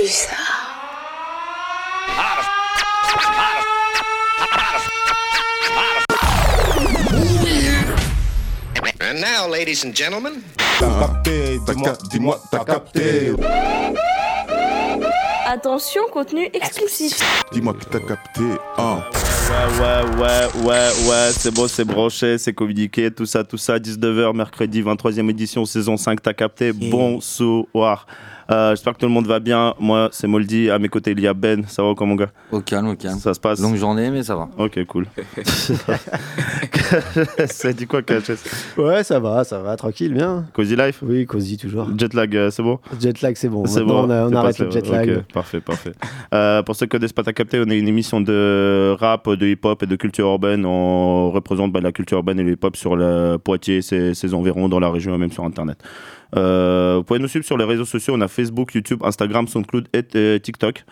plus. And now, ladies and gentlemen, T'as capté, dis-moi, dis-moi, t'as capté. Attention, contenu exclusif. Dis-moi que t'as capté. Hein. Ouais, ouais, ouais, ouais, ouais, c'est beau, c'est branché, c'est communiqué, tout ça, tout ça. 19h, mercredi, 23e édition, saison 5, t'as capté. Bonsoir. Euh, J'espère que tout le monde va bien. Moi, c'est Moldy. À mes côtés, il y a Ben. Ça va, comment, mon gars? Au calme, au calme. Ça se passe? Longue journée, mais ça va. Ok, cool. ça dit quoi, KHS Ouais, ça va, ça va, tranquille, bien. Cozy Life? Oui, cosy toujours. Jet lag, euh, c'est bon? Jet lag, c'est bon. C'est bon, on, a- on c'est arrête passé, le jet lag. ok, parfait, parfait. Euh, pour ceux qui connaissent pas T'as capté, on est une émission de rap, de hip-hop et de culture urbaine. On représente bah, la culture urbaine et le hip-hop sur le Poitiers, ses, ses environs, dans la région et même sur Internet. Euh, vous pouvez nous suivre sur les réseaux sociaux. On a Facebook, YouTube, Instagram, SoundCloud et euh, TikTok.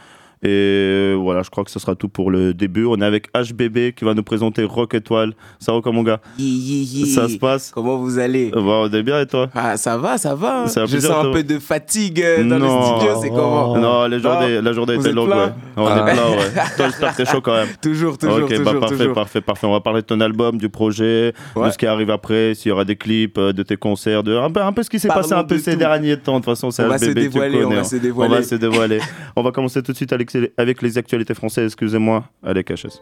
Et voilà, je crois que ce sera tout pour le début. On est avec HBB qui va nous présenter Rock Étoile. Ça va, mon gars? Ça se passe? Comment vous allez? Euh, bah, On est bien et toi? Ah, ça va, ça va. hein. Ça Je sens un peu de fatigue euh, dans Non. le studio, c'est comment? Oh. Non, la journée, la journée était longue, ouais. On Ah. est plein, ouais. Toi, j'espère que t'es chaud quand même. Toujours, toujours, ok, toujours, bah parfait, toujours. parfait, parfait. On va parler de ton album, du projet, de ce qui arrive après, s'il y aura des clips, euh, de tes concerts, de un peu, un peu ce qui s'est passé un peu ces tout. derniers temps. De toute façon, c'est On va se HBB, dévoiler, on va hein. se On dévoiler. va se dévoiler. on va commencer tout de suite avec, avec les actualités françaises. Excusez-moi, allez, KHS.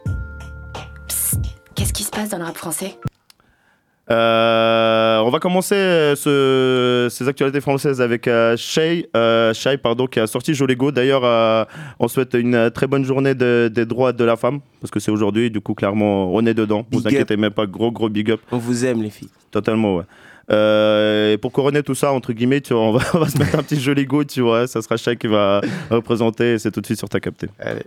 Qu'est-ce qui se passe dans le rap français? Euh, on va commencer euh, ce- ces actualités françaises avec euh, Shay, euh, Shay, pardon, qui a sorti Jolego. D'ailleurs, euh, on souhaite une très bonne journée de- des droits de la femme, parce que c'est aujourd'hui, du coup, clairement, on est dedans. Big vous inquiétez même pas, gros, gros big up. On vous aime, les filles. Totalement, ouais. Euh, et pour couronner tout ça, entre guillemets, tu vois, on, va, on va se mettre un petit joli goût, tu vois. Ça sera Shay qui va représenter, et c'est tout de suite sur ta capté. Allez.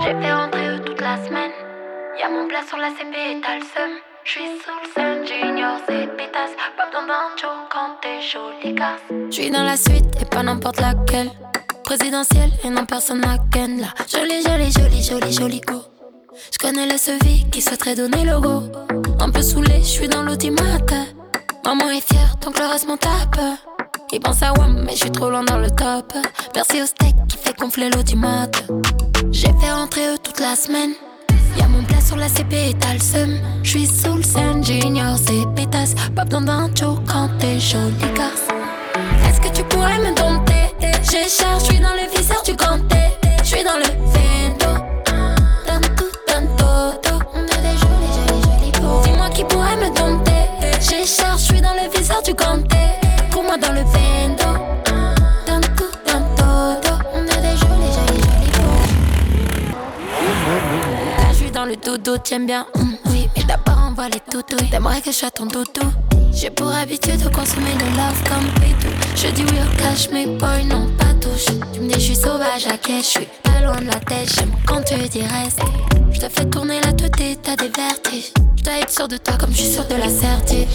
J'ai fait rentrer eux toute la semaine. Y'a mon plat sur la CP et t'as le seum. J'suis sous le sun, junior, c'est pétasse. Pas besoin d'un show quand t'es jolie casse. J'suis dans la suite et pas n'importe laquelle. Présidentielle et non personne à ken là. Jolie, jolie, jolie, jolie, jolie go. J'connais le sevi qui souhaiterait donner le go. Un peu saoulé, j'suis dans l'ultimate. Maman est fière, donc le reste m'en tape. Il pense à WAM, mais j'suis trop loin dans le top. Merci au steak qui fait gonfler l'audimat. J'ai fait rentrer eux toute la semaine. Mon plat sur la CP t'as le seum. J'suis sous le scène, junior, c'est pétasse. Pas besoin d'un quand t'es jolie casse. Est-ce que tu pourrais me dompter? J'ai cher, j'suis dans le viseur du ganté. J'suis dans le vento. Donne todo. On a des jolis, jolis, jolis go. Dis-moi qui pourrait me dompter? J'ai cher, j'suis dans le viseur du ganté. Dodo, t'aimes bien, hum, oui. Mais d'abord, on voit les toutous. T'aimerais que je sois ton doudou? J'ai pour habitude de consommer le love comme pétou. Je dis oui au cash, mais boy, non, pas touche. Tu me dis, je suis sauvage à quai, je suis pas loin de la tête. J'aime quand tu dis reste. Je te fais tourner la tête t'as des vertiges. Je être sûr de toi comme je suis sûr de la certitude.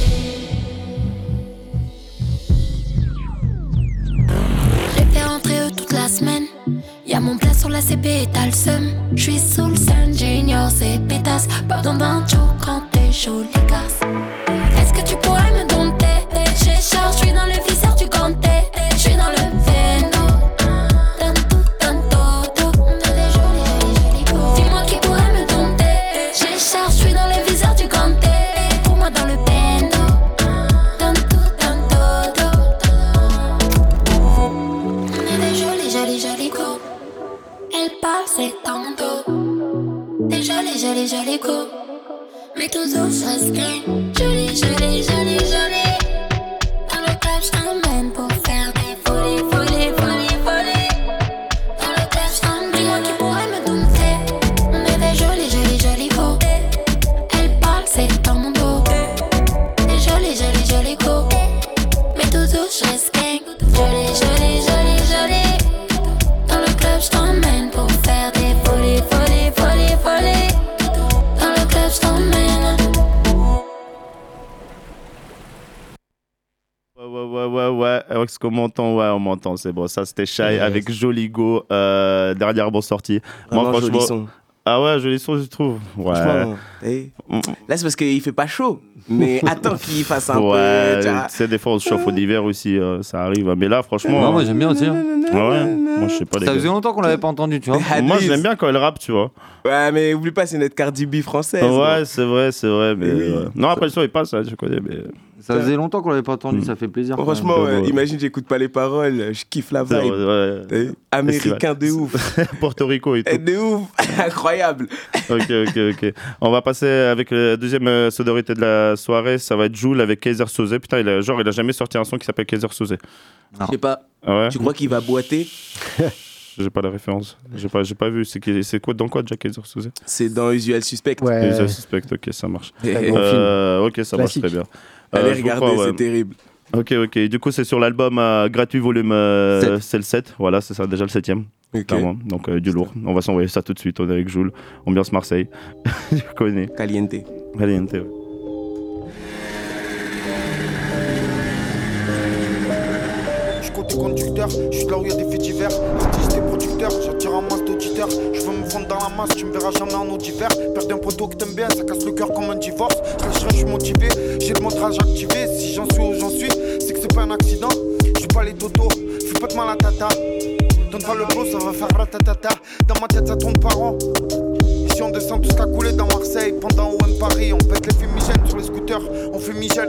Mon plat sur la CP et t'as le seum. J'suis sous le sun, junior, c'est pétasse. Pas besoin d'un show quand t'es jolie casse. Est-ce que tu pourrais Jolis, jolis go. Mais tout douce reste clean. Jolie, jolie, jolie, jolie. Dans le club, est-ce qu'on m'entend Ouais, on m'entend, c'est bon. Ça, c'était Shy Yes. avec Joligo, euh, dernière bonne sortie. Moi, Vraiment joli franchement. son. Ah ouais, joli son, je trouve. Ouais. Franchement, eh. Mm. Là, c'est parce qu'il fait pas chaud. Mais attends qu'il fasse un ouais, peu. tu sais, des fois, on se chauffe au l'hiver aussi, euh, ça arrive. Mais là, franchement. Non, moi j'aime bien aussi. hein. ouais. Moi, je sais pas, Ça faisait longtemps qu'on l'avait pas entendu, tu vois. Moi, Hadlis. je l'aime bien quand elle rappe, tu vois. Ouais, mais oublie pas, c'est notre Cardi B française. Ouais, c'est vrai, c'est vrai. Mais, Oui. euh, Non, après le son, il passe, hein, je connais. Mais... Ça faisait longtemps qu'on l'avait pas entendu, Mm. ça fait plaisir. Franchement, Ouais, ouais, imagine, j'écoute pas les paroles, je kiffe la vibe. ouais. Américain de ouf. Porto Rico et tout. Eh, de ouf. Incroyable. ok, ok, ok. On va passer avec la deuxième euh, sonorité de la soirée. Ça va être Joule avec Kaiser Soze. Putain, il a, genre, il a jamais sorti un son qui s'appelle Kaiser Soze. Je sais pas, Ah ouais? Tu crois qu'il va boiter? J'ai pas la référence. J'ai pas, j'ai pas vu. C'est, quoi, dans quoi, Jack Kaiser Soze? C'est dans Usual Suspect. Ouais. Les suspects, ok, ça marche. Euh, ok, ça Classique. marche très bien. Allez Euh, je regarder, crois, ouais. c'est terrible. Ok, ok. Du coup, c'est sur l'album euh, gratuit volume euh, c'est le 7. Voilà, c'est ça, déjà le 7ème. Ok. Clairement. Donc, euh, du lourd. On va s'envoyer ça tout de suite. On est avec Joule. Ambiance Marseille. tu connais. Caliente. Caliente, ouais. Je suis côté conducteur, je suis là où il y a des faits divers. Artiste et producteur, j'attire un masse d'auditeurs. Je veux la tu me verras jamais en eau d'hiver. Perdre un poteau que t'aimes bien, ça casse le cœur comme un divorce. Je je suis motivé, j'ai le montrage activé. Si j'en suis où j'en suis, c'est que c'est pas un accident. Je suis pas les dodos, fais pas de mal à tata. Donne pas le blow, ça va faire ratatata. Dans ma tête, ça tourne par an. Ici on descend tout coulé dans Marseille Pendant OM Paris On pète les fumigènes sur les scooters On fait Michel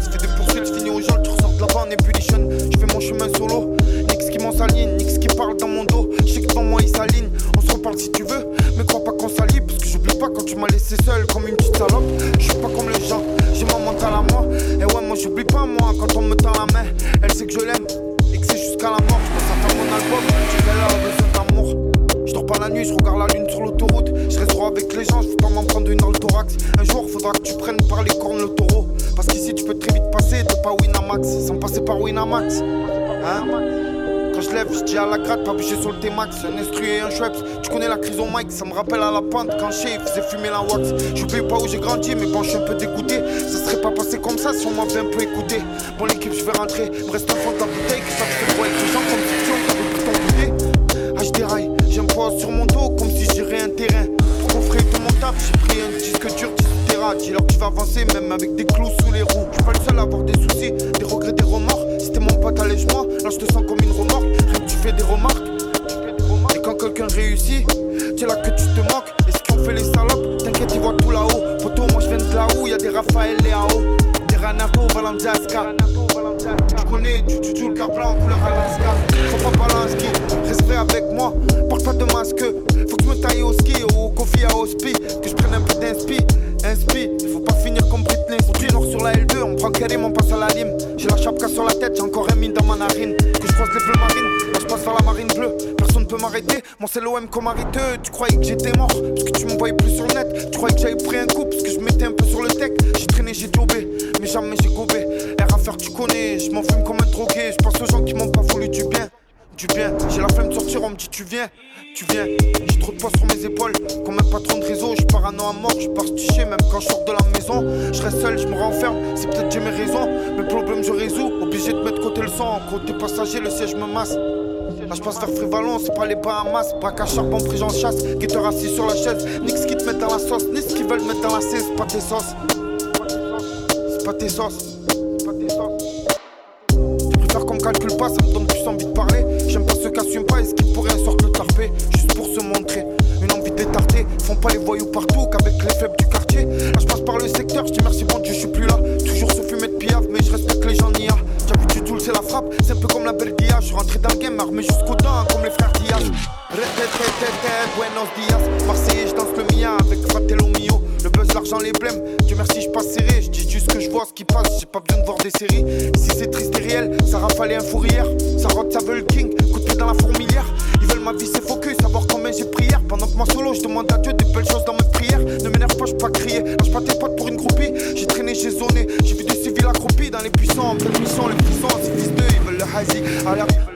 Ça fait des poursuites, fini au jol Tu ressors de là-bas en ébullition Je fais mon chemin solo Nix qui m'en s'aligne Nix qui parle dans mon dos Je sais que devant moi il s'aligne Reparle si tu veux Mais crois pas qu'on s'allie Parce que j'oublie pas quand tu m'as laissé seul Comme une petite salope Je suis pas comme les gens J'ai mon mental à moi Et ouais moi j'oublie pas moi Quand on me tend la main Elle sait que je l'aime Et que c'est jusqu'à la mort Je pense à faire mon album Tu qu'elle a besoin d'amour je dors pas la nuit, je regarde la lune sur l'autoroute. Je reste droit avec les gens, je veux pas m'en prendre une dans le thorax. Un jour, faudra que tu prennes par les cornes le taureau. Parce qu'ici, tu peux très vite passer de pas Winamax sans passer par Winamax. Hein? Quand je lève, je dis à la gratte, pas bouger sur le T-Max. Un instru et un Schweppes, tu connais la crise au mic, ça me rappelle à la pente quand chez faisait fumer la wax. J'oublie pas où j'ai grandi, mais bon, je suis un peu dégoûté. Ça serait pas passé comme ça si on m'avait un peu écouté. Bon, l'équipe, je vais rentrer, me reste un fond de la bouteille, te fait avec les gens comme si tu avais pris ton goûter. Ah, je sur mon dos comme si j'irais un terrain. Pour qu'on ferait de mon taf, j'ai pris un disque dur, 10 terra. Dis-leur tu vas avancer, même avec des clous sous les roues. Je suis pas le seul à avoir des soucis, des regrets, des remords. Si t'es mon pote, allège-moi. Là, je te sens comme une remorque. Rien que tu fais des remarques. Et quand quelqu'un réussit, c'est là que tu te moques. Et ce qu'on fait les salopes, t'inquiète, ils voient tout là-haut. Poto, moi je viens de là où y a des Raphaël et AO. Des Renato, Valenziasca. Tu connais, tu tu joues le car en couleur Alaska. Faut pas ski, respect avec moi. Porte pas de masque, faut que je me taille au ski ou au coffee à hospi. Que je prenne un peu d'inspi, inspi. Faut pas finir comme Britney. On du nord sur la L2, on prend Karim, on passe à la lime. J'ai la chapka sur la tête, j'ai encore un mine dans ma narine. Que je croise les bleus marines, là je passe vers la marine bleue. Personne peut m'arrêter, mon c'est l'OM comme arrêteux. Tu croyais que j'étais mort, parce que tu m'envoyais plus sur le net. Tu croyais que j'avais pris un coup, parce que je mettais un peu sur le tech. J'ai traîné, j'ai jobé, mais jamais j'ai gobé. R à faire, tu connais, je m'en fume comme un drogué. Je pense aux gens qui m'ont pas voulu du bien. Du bien, j'ai la flemme de sortir, on me dit tu viens, tu viens. J'ai trop de poids sur mes épaules, comme un patron de réseau. Je parano à mort, je pars sticher, même quand je sors de la maison. Je reste seul, je me renferme, c'est peut-être j'ai mes raisons. Mes problèmes je résous, obligé de mettre côté le sang. Côté passager, le siège me masse. Là je passe vers Frivalon, c'est pas les Bahamas Braque à charbon, pris j'en chasse Guetteur assis sur la chaise Nix qui te met dans la sauce Ni ce qu'ils veulent mettre dans la cesse C'est pas tes sauces C'est pas tes sauces C'est pas tes sauces Je préfère qu'on calcule pas Ça me J'aime pas Et ce qui pourrait un sort le tarpé Juste pour se montrer. Une envie d'étarter Font pas les voyous partout Qu'avec les faibles du quartier. Là je passe par le secteur Je dis merci bon Dieu je suis plus là. Toujours se fumer de piave Mais je respecte les gens vu du tout c'est la frappe. C'est un peu comme la Belgia Je suis rentré dans le game armé jusqu'aux dents Comme les frères Diaz Buenos dias. Marseillais je danse le mia Avec Fratello mio. Le buzz, l'argent, les blèmes. Dieu merci je passe serré. Je dis juste que je vois ce qui passe. J'ai pas besoin de voir des séries. Si c'est triste et réel Ça rafale un fourrière Ça rote ça veut le king La Ils veulent ma vie c'est focus Savoir combien j'ai prière Pendant que moi solo je demande à Dieu des belles choses dans mes prières Ne m'énerve pas je pas crier. Lâche pas tes potes pour une groupie. J'ai traîné j'ai zoné. J'ai vu des civils accroupis Dans les puissants En pleine les puissants Ces fils d'eux ils veulent le hazy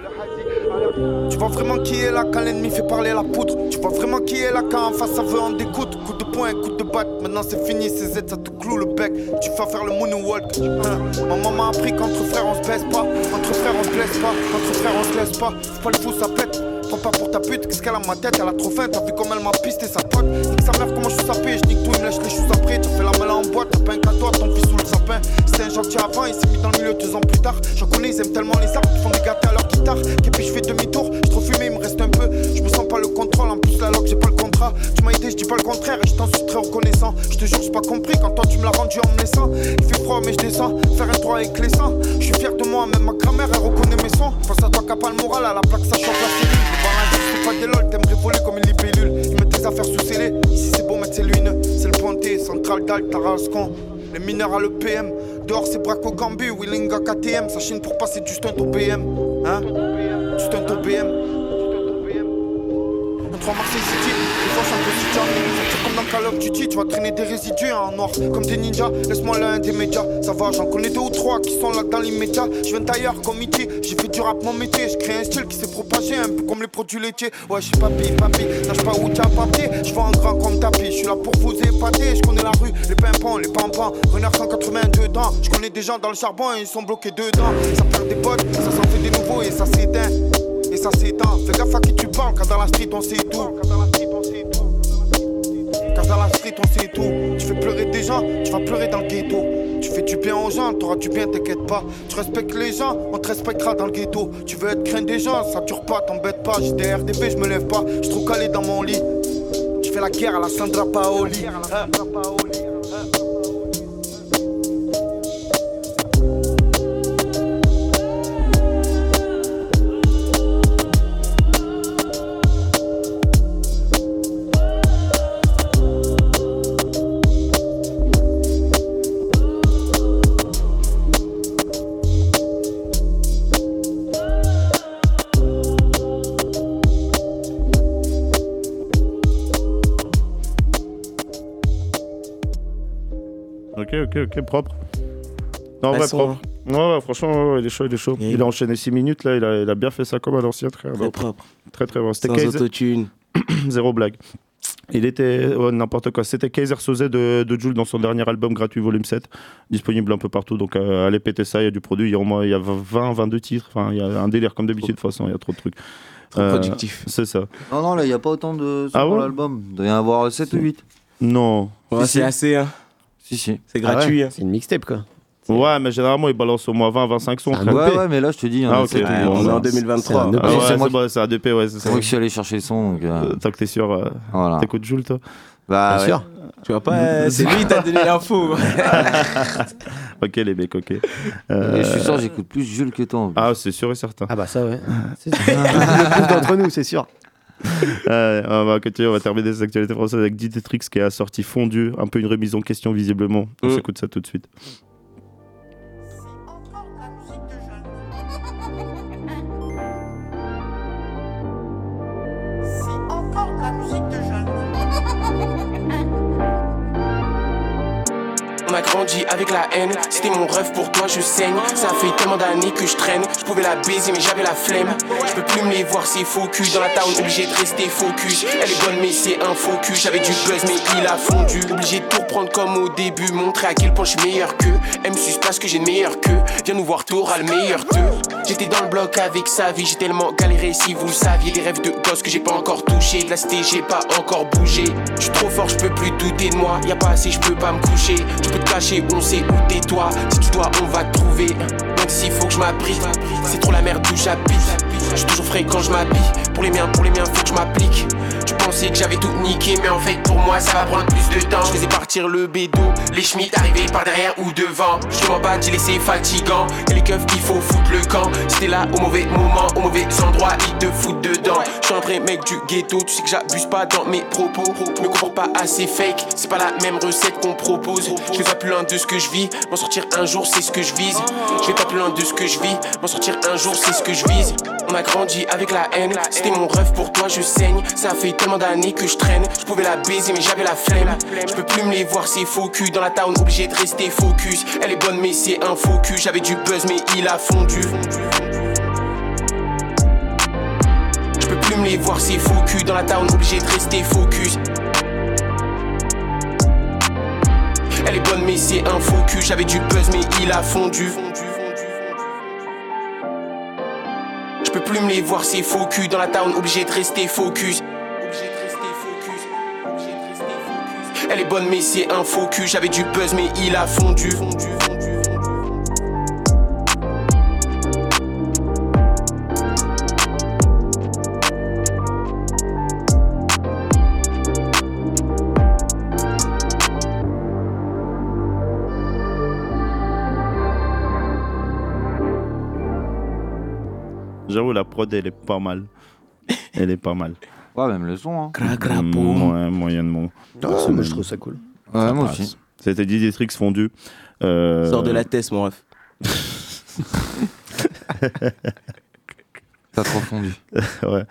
tu vois vraiment qui est là quand l'ennemi fait parler la poudre Tu vois vraiment qui est là quand en face ça veut en découdre Coup de poing, coup de batte. Maintenant c'est fini, ces Z, ça te cloue le bec. Tu vas faire le moonwalk. Hein. Maman m'a appris qu'entre frères on se baisse pas. Entre frères on se blesse pas. Entre frères on se laisse pas. Faut pas le fou, ça pète. Prends pas pour ta pute, qu'est-ce qu'elle a ma tête, elle a trop faim, t'as vu comme elle m'a pisté sa pote. Nique sa mère, comment je suis sapé, je nique tout, il me lèche les choses après. T'as fait la malle en boîte, t'as pas un cadeau ton fils sous le sapin. C'était un gentil avant, il s'est mis dans le milieu deux ans plus tard. J'en connais, ils aiment tellement les arbres qu'ils font des gâtés à leur guitare. Et puis je fais demi-tour, je trop fumé, il me reste un peu. Je me sens pas le contrôle, en plus la loque, j'ai pas le contrat. Tu m'as aidé, je dis pas le contraire, et je t'en suis très reconnaissant. Je te jure, j'ai pas compris quand toi tu me l'as rendu en me laissant. Il fait froid, mais je descends, faire un tour avec les sangs. Je suis fier de moi, même ma grand-mère, elle reconnaît mes sons. Face à toi, pas le moral, à la plaque, ça la. Barrage, c'est pas des lol, t'aimerais voler comme une libellule. Ils mettent tes affaires sous scellé. Ici c'est bon, mettre c'est l'une. C'est le ponté, central d'Al, Tarascon. Les mineurs à l'EPM. Dehors c'est Braco Gambu, Willinga KTM. Ça chine pour passer du stunt au BM. Hein? Du stunt au BM. Un 3 Marseille City, des fois un peu Call of Duty, tu vas traîner des résidus en noir. Comme des ninjas, laisse-moi l'un des médias. Ça va, j'en connais deux ou trois qui sont là dans l'immédiat. Je viens d'ailleurs comme E.T. J'ai fait du rap mon métier. Je crée un style qui s'est propagé un peu comme les produits laitiers. Ouais, je suis papy, papy. Nage pas où t'as papier. Je vois un grand comme tapis. Je suis là pour vous épater. Je connais la rue, les pimpons, les pampans. Renard 182 dedans. Je connais des gens dans le charbon et ils sont bloqués dedans. Ça perd des potes, ça s'en fait des nouveaux et ça s'éteint. Et ça s'éteint. Fais gaffe à qui tu parles, car dans la street on sait tout. Dans la street on sait tout. Tu fais pleurer des gens, tu vas pleurer dans le ghetto. Tu fais du bien aux gens, t'auras du bien, t'inquiète pas. Tu respectes les gens, on te respectera dans le ghetto. Tu veux être craint des gens, ça dure pas, t'embête pas. J'ai des RDB, je me lève pas, je trop calé dans mon lit. Je fais la guerre à la Sandra Paoli. Hein. Ok, ok, ok, propre. Non, ouais, propre. Ouais, ouais, franchement, ouais, ouais, il est chaud, il est chaud. Yeah. Il a enchaîné 6 minutes, là, il a, il a bien fait ça comme à l'ancien, très, Très propre. très, très bon. C'était Sans Kaiser, autotune. zéro blague. Il était, ouais, n'importe quoi. C'était Kaiser Soze de, de Jules dans son dernier album gratuit, volume 7, disponible un peu partout. Donc, euh, allez péter ça, il y a du produit. Il y a au moins il y a 20, 22 titres. Enfin, il y a un délire comme d'habitude, de toute façon, il y a trop de trucs. Trop Euh, productif. C'est ça. Non, non, là, il n'y a pas autant de sons Ah dans ouais? l'album. Il doit y en avoir 7 ou 8. Non. Ouais, c'est assez, hein. Si, si. C'est gratuit. hein. C'est une mixtape quoi. Ouais, mais généralement, il balance au moins 20, 25 sons. Ouais, ouais, mais là, je te dis, en Ah, a ok. 7 ou Ouais, 8. on est en C'est un 2023. EP. Ah ouais, c'est c'est moi ouais, qui suis allé chercher le son. Donc, euh, Euh, Tant que t'es sûr, euh, voilà. t'écoutes Jules, toi Bah, Bien ouais. sûr. Tu vois pas, euh, c'est lui qui t'a donné l'info. Ok, les mecs, ok. Et Euh, je suis sûr, j'écoute plus Jules que toi. en plus. Ah, c'est sûr et certain. Ah bah ça ouais. C'est sûr. le plus d'entre nous, c'est sûr. Euh, on va continuer, on va terminer ces actualités françaises avec Diditrix qui a sorti Fondu, un peu une remise en question visiblement. On Mm. s'écoute ça tout de suite. Avec la haine, c'était mon rêve pour toi, je saigne. Ça fait tellement d'années que je traîne, je pouvais la baiser mais j'avais la flemme. Je peux plus me les voir, c'est faux cul. Dans la town, obligé de rester focus. Elle est bonne mais c'est un cul. J'avais du buzz mais il a fondu. Obligé de tout reprendre comme au début, montrer à quel point je suis meilleur qu'eux. Elle me suce parce que j'ai le meilleur qu'eux. Viens nous voir, t'auras le meilleur d'eux. J'étais dans le bloc avec sa vie, j'ai tellement galéré si vous le saviez. Des rêves de gosse que j'ai pas encore touché. De la cité, j'ai pas encore bougé. Je suis trop fort, je peux plus douter de moi. Y a pas assez, je peux pas me coucher. Je peux te cacher, on sait où t'es toi. Si tu dois, on va te trouver. Même s'il faut que je m'abrite, c'est trop la merde où j'habite. Je toujours frais quand je m'habille. Pour les miens, pour les miens, faut que je m'applique. Pensais que j'avais tout niqué, mais en fait pour moi ça va prendre plus de temps. Je faisais partir le bédo, les schmitts arrivaient par derrière ou devant. Je m'en bats, j'ai laissé fatigant. Et les keufs qu'il faut foutre le camp. C'était là au mauvais moment, au mauvais endroit, ils te foutent dedans. Je suis un vrai mec du ghetto, tu sais que j'abuse pas dans mes propos. Me comporte pas assez fake, c'est pas la même recette qu'on propose. Je vais pas plus loin de ce que je vis, m'en sortir un jour c'est ce que je vise. Je vais pas plus loin de ce que je vis, m'en sortir un jour c'est ce que je vise. On a grandi avec la haine, c'était mon rêve pour toi, je saigne. Ça fait tellement d'années que je traîne, je pouvais la baiser mais j'avais la flemme. Je peux plus me les voir, c'est faux cul. Dans la town, obligé de rester focus. Elle est bonne mais c'est un faux cul. J'avais du buzz mais il a fondu. Je peux plus me les voir, c'est faux cul. Dans la town, obligé de rester focus. bonnes mais c'est un faux cul. J'avais du buzz mais il a fondu. Je peux plus me les voir ces faux cul dans la town, obligé de rester focus. Elle est bonne mais c'est un faux. J'avais du buzz mais il a fondu. J'avoue, la prod, elle est pas mal. Elle est pas mal. Ouais, même le son. Hein. Mm, Ouais, moyennement. Ah, moi, je trouve ça cool. Ouais, moi passe. aussi. C'était Didier Trix fondu. Euh, Sors de la tête, mon ref. T'as trop fondu. ouais.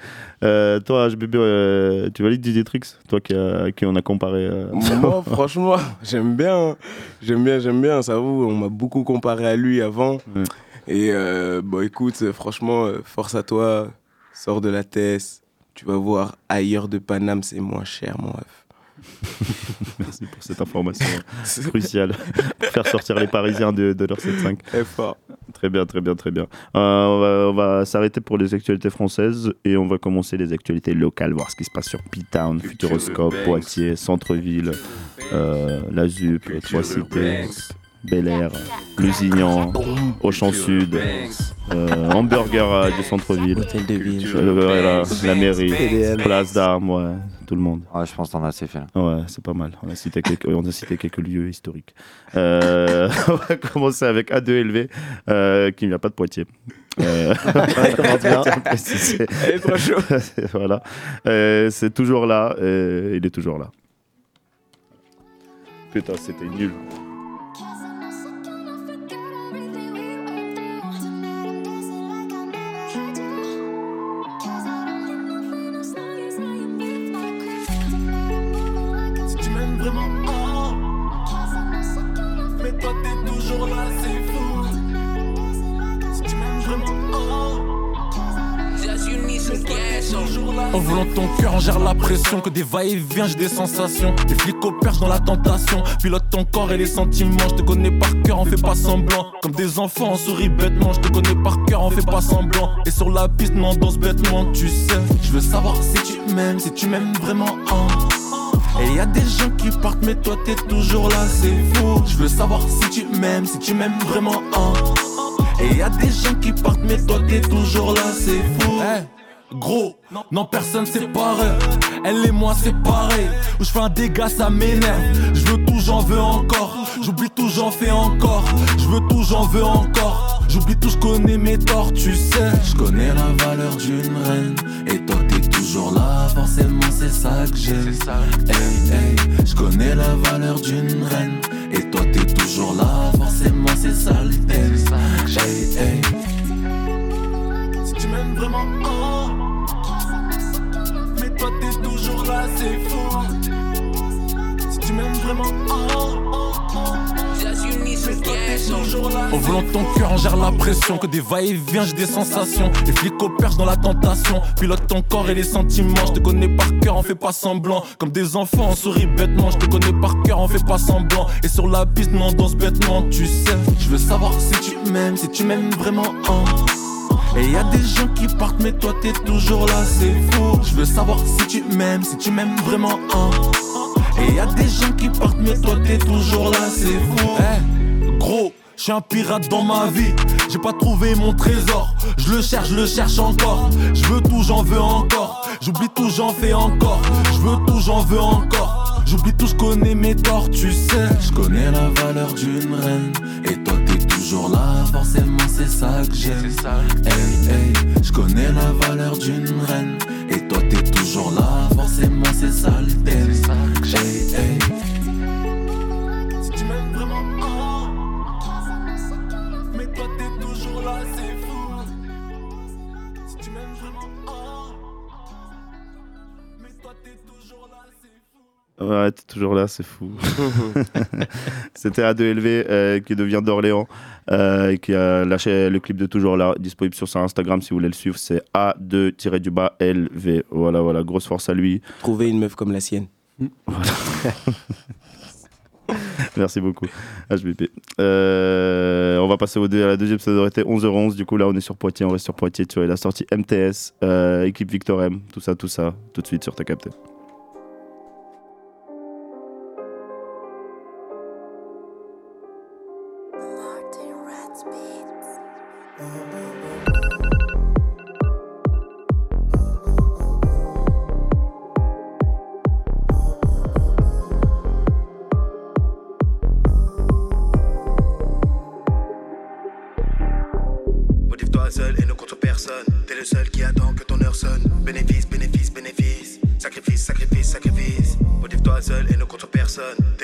Euh, toi, HBB, euh, tu valides Didier Trix? Toi qui, a- qui on a comparé. euh, Moi, franchement, j'aime bien. J'aime bien, j'aime bien. Ça vous, on m'a beaucoup comparé à lui avant. Ouais. Et euh, bon, écoute, franchement, euh, force à toi. Sors de la tête. Tu vas voir, ailleurs de Paname, c'est moins cher, mon ref. Merci pour cette information cruciale. Faire sortir les Parisiens de, de leur 7-5. Très fort. Très bien, très bien, très bien. Euh, on va, on va s'arrêter pour les actualités françaises et on va commencer les actualités locales, voir ce qui se passe sur P-Town, Futuroscope, Poitiers, Centre-Ville, euh, La ZUP, Trois-Cités, Bel Air, Lusignan, Auchan Sud, euh, Hamburger euh, du Centre-Ville, Hôtel de ville. euh, la mairie, TDM. Place d'Armes, ouais, tout le monde. Ouais, je pense que t'en as assez fait là. Ouais, c'est pas mal. On a cité quelques, on a cité quelques lieux historiques. Euh, on va commencer avec A2LV, euh, qui ne vient pas de Poitiers. Euh, Ouais, commence bien. tiens à préciser. Elle est trop chaud. voilà. Euh, c'est toujours là. euh, il est toujours là. Putain, c'était nul. Pression. Que des va-et-vient, j'ai des sensations. Des flics au perche dans la tentation. Pilote ton corps et les sentiments. Je te connais par cœur, on fait pas semblant. Comme des enfants, on sourit bêtement. Je te connais par cœur, on fait pas semblant. Et sur la piste, non, on danse bêtement. Tu sais, je veux savoir si tu m'aimes, si tu m'aimes vraiment. hein. Et y a des gens qui partent, mais toi t'es toujours là, c'est fou. Je veux savoir si tu m'aimes, si tu m'aimes vraiment. hein. Et y a des gens qui partent, mais toi t'es toujours là, c'est fou. Eh, gros, non, personne c'est pareil. Elle et moi c'est pareil. Où je fais un dégât, ça m'énerve. Je veux tout, j'en veux encore. J'oublie tout, j'en fais encore. Je veux tout, j'en veux encore. J'oublie tout, je connais mes torts, tu sais. Je connais la valeur d'une reine. Et toi t'es toujours là, forcément c'est ça que j'aime. Hey, hey, je connais la valeur d'une reine. Et toi t'es toujours là, forcément c'est ça le thème. Hey, hey. Si tu m'aimes vraiment, oh. Toujours là, c'est fou. Si tu m'aimes vraiment, oh. Là. En voulant ton cœur, on gère la pression. Que des va-et-vient, j'ai des sensations. Les flics au perche dans la tentation. Pilote ton corps et les sentiments. Je te connais par cœur, on fait pas semblant. Comme des enfants, on sourit bêtement. Je te connais par cœur, on fait pas semblant. Et sur la piste, non, on danse bêtement. Tu sais, je veux savoir si tu m'aimes, si tu m'aimes vraiment. hein. Et y a des gens qui partent, mais toi t'es toujours là, c'est fou. Je veux savoir si tu m'aimes, si tu m'aimes vraiment. hein. Et y a des gens qui partent, mais toi t'es toujours là, c'est fou. Eh, gros. Je un pirate dans ma vie, j'ai pas trouvé mon trésor. Je le cherche, je le cherche encore. Je veux tout, j'en veux encore. J'oublie tout, j'en fais encore. Je veux tout, j'en veux encore. J'oublie tout, je connais mes torts, tu sais. Je connais la valeur d'une reine. Et toi, toujours là, forcément, c'est ça que j'aime. Hey, hey, je connais la valeur d'une reine. Et toi, t'es toujours là, forcément, c'est ça le thème. Hey, hey. Ouais, t'es toujours là, c'est fou. C'était A2LV euh, qui devient d'Orléans euh, et qui a lâché le clip de Toujours là, disponible sur son Instagram si vous voulez le suivre. C'est A2-du-bas LV. Voilà, voilà, grosse force à lui. Trouver une meuf comme la sienne. Merci beaucoup, HBP. Euh, on va passer au deux- à la deuxième sonorité, 11h11. Du coup, là, on est sur Poitiers, on reste sur Poitiers. Tu vois, il a sorti MTS, euh, équipe Victor M, tout ça, tout ça, tout de suite sur ta capté.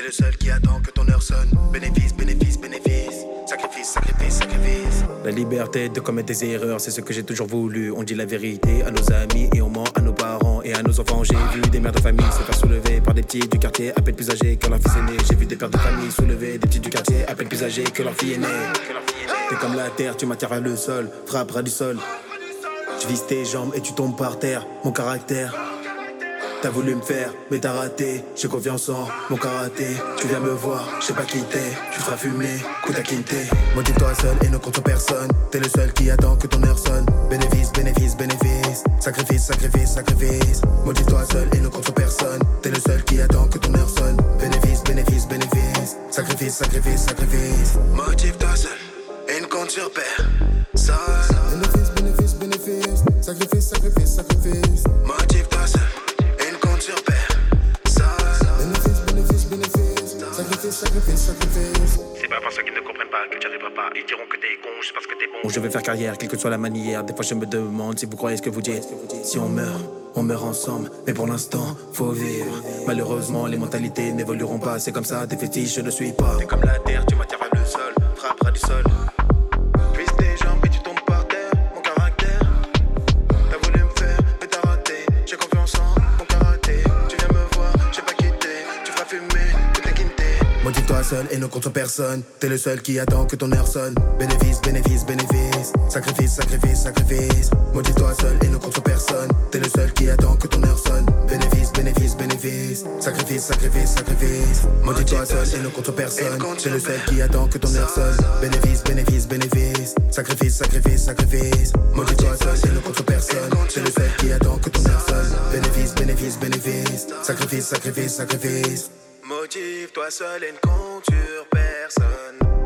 Le seul qui attend que ton heure sonne. Bénéfice, bénéfice, bénéfice. Sacrifice, sacrifice, sacrifice. La liberté de commettre des erreurs, c'est ce que j'ai toujours voulu. On dit la vérité à nos amis et on ment à nos parents et à nos enfants. J'ai vu des mères de famille se faire soulever par des petits du quartier à peine plus âgés que leur fils aîné. J'ai vu des pères de famille soulever des petits du quartier à peine plus âgés que leur fille aînée. T'es comme la terre, tu m'attires vers le sol, frappera du sol. Je vise tes jambes et tu tombes par terre, mon caractère. T'as voulu me faire, mais t'as raté. J'ai confiance en mon karaté. Tu viens me voir, je sais pas qui t'es. Tu feras fumer, coup à quinté. Motive-toi seul et ne compte personne. T'es le seul qui attend que ton heure sonne. Bénéfice, bénéfice, bénéfice. Sacrifice, sacrifice, sacrifice. Motive-toi seul et ne compte personne. T'es le seul qui attend que ton heure sonne. Bénéfice, bénéfice, bénéfice. Sacrifice, sacrifice, sacrifice. Motive-toi seul et ne compte sur personne. Bénéfice, bénéfice, bénéfice. Sacrifice, sacrifice, sacrifice. Motive-toi C'est pas parce qu'ils ne comprennent pas que tu arriveras pas. Ils diront que t'es con, juste parce que t'es bon. Je vais faire carrière, quelle que soit la manière. Des fois, je me demande si vous croyez ce que vous dites. Si on meurt, on meurt ensemble. Mais pour l'instant, faut vivre. Malheureusement, les mentalités n'évolueront pas. C'est comme ça, des fétiches, je ne suis pas. T'es comme la terre, tu m'attires vers le sol. Frappera du sol. Et ne compte personne. T'es le seul qui attend que ton heure sonne. Bénéfice, bénéfice, bénéfice. Sacrifice, sacrifice, sacrifice. Motive-toi seul et ne compte personne. T'es le seul qui attend que ton heure sonne. Bénéfice, bénéfice, bénéfice. Sacrifice, sacrifice, sacrifice. Motive-toi seul et ne compte personne. T'es le seul qui attend que ton heure sonne. Bénéfice, bénéfice, bénéfice. Sacrifice, sacrifice, sacrifice. Motive-toi seul et ne compte personne. T'es le seul qui attend que ton heure sonne. Bénéfice, bénéfice, bénéfice. Sacrifice, sacrifice, sacrifice. Motive-toi seul et ne compte sur personne.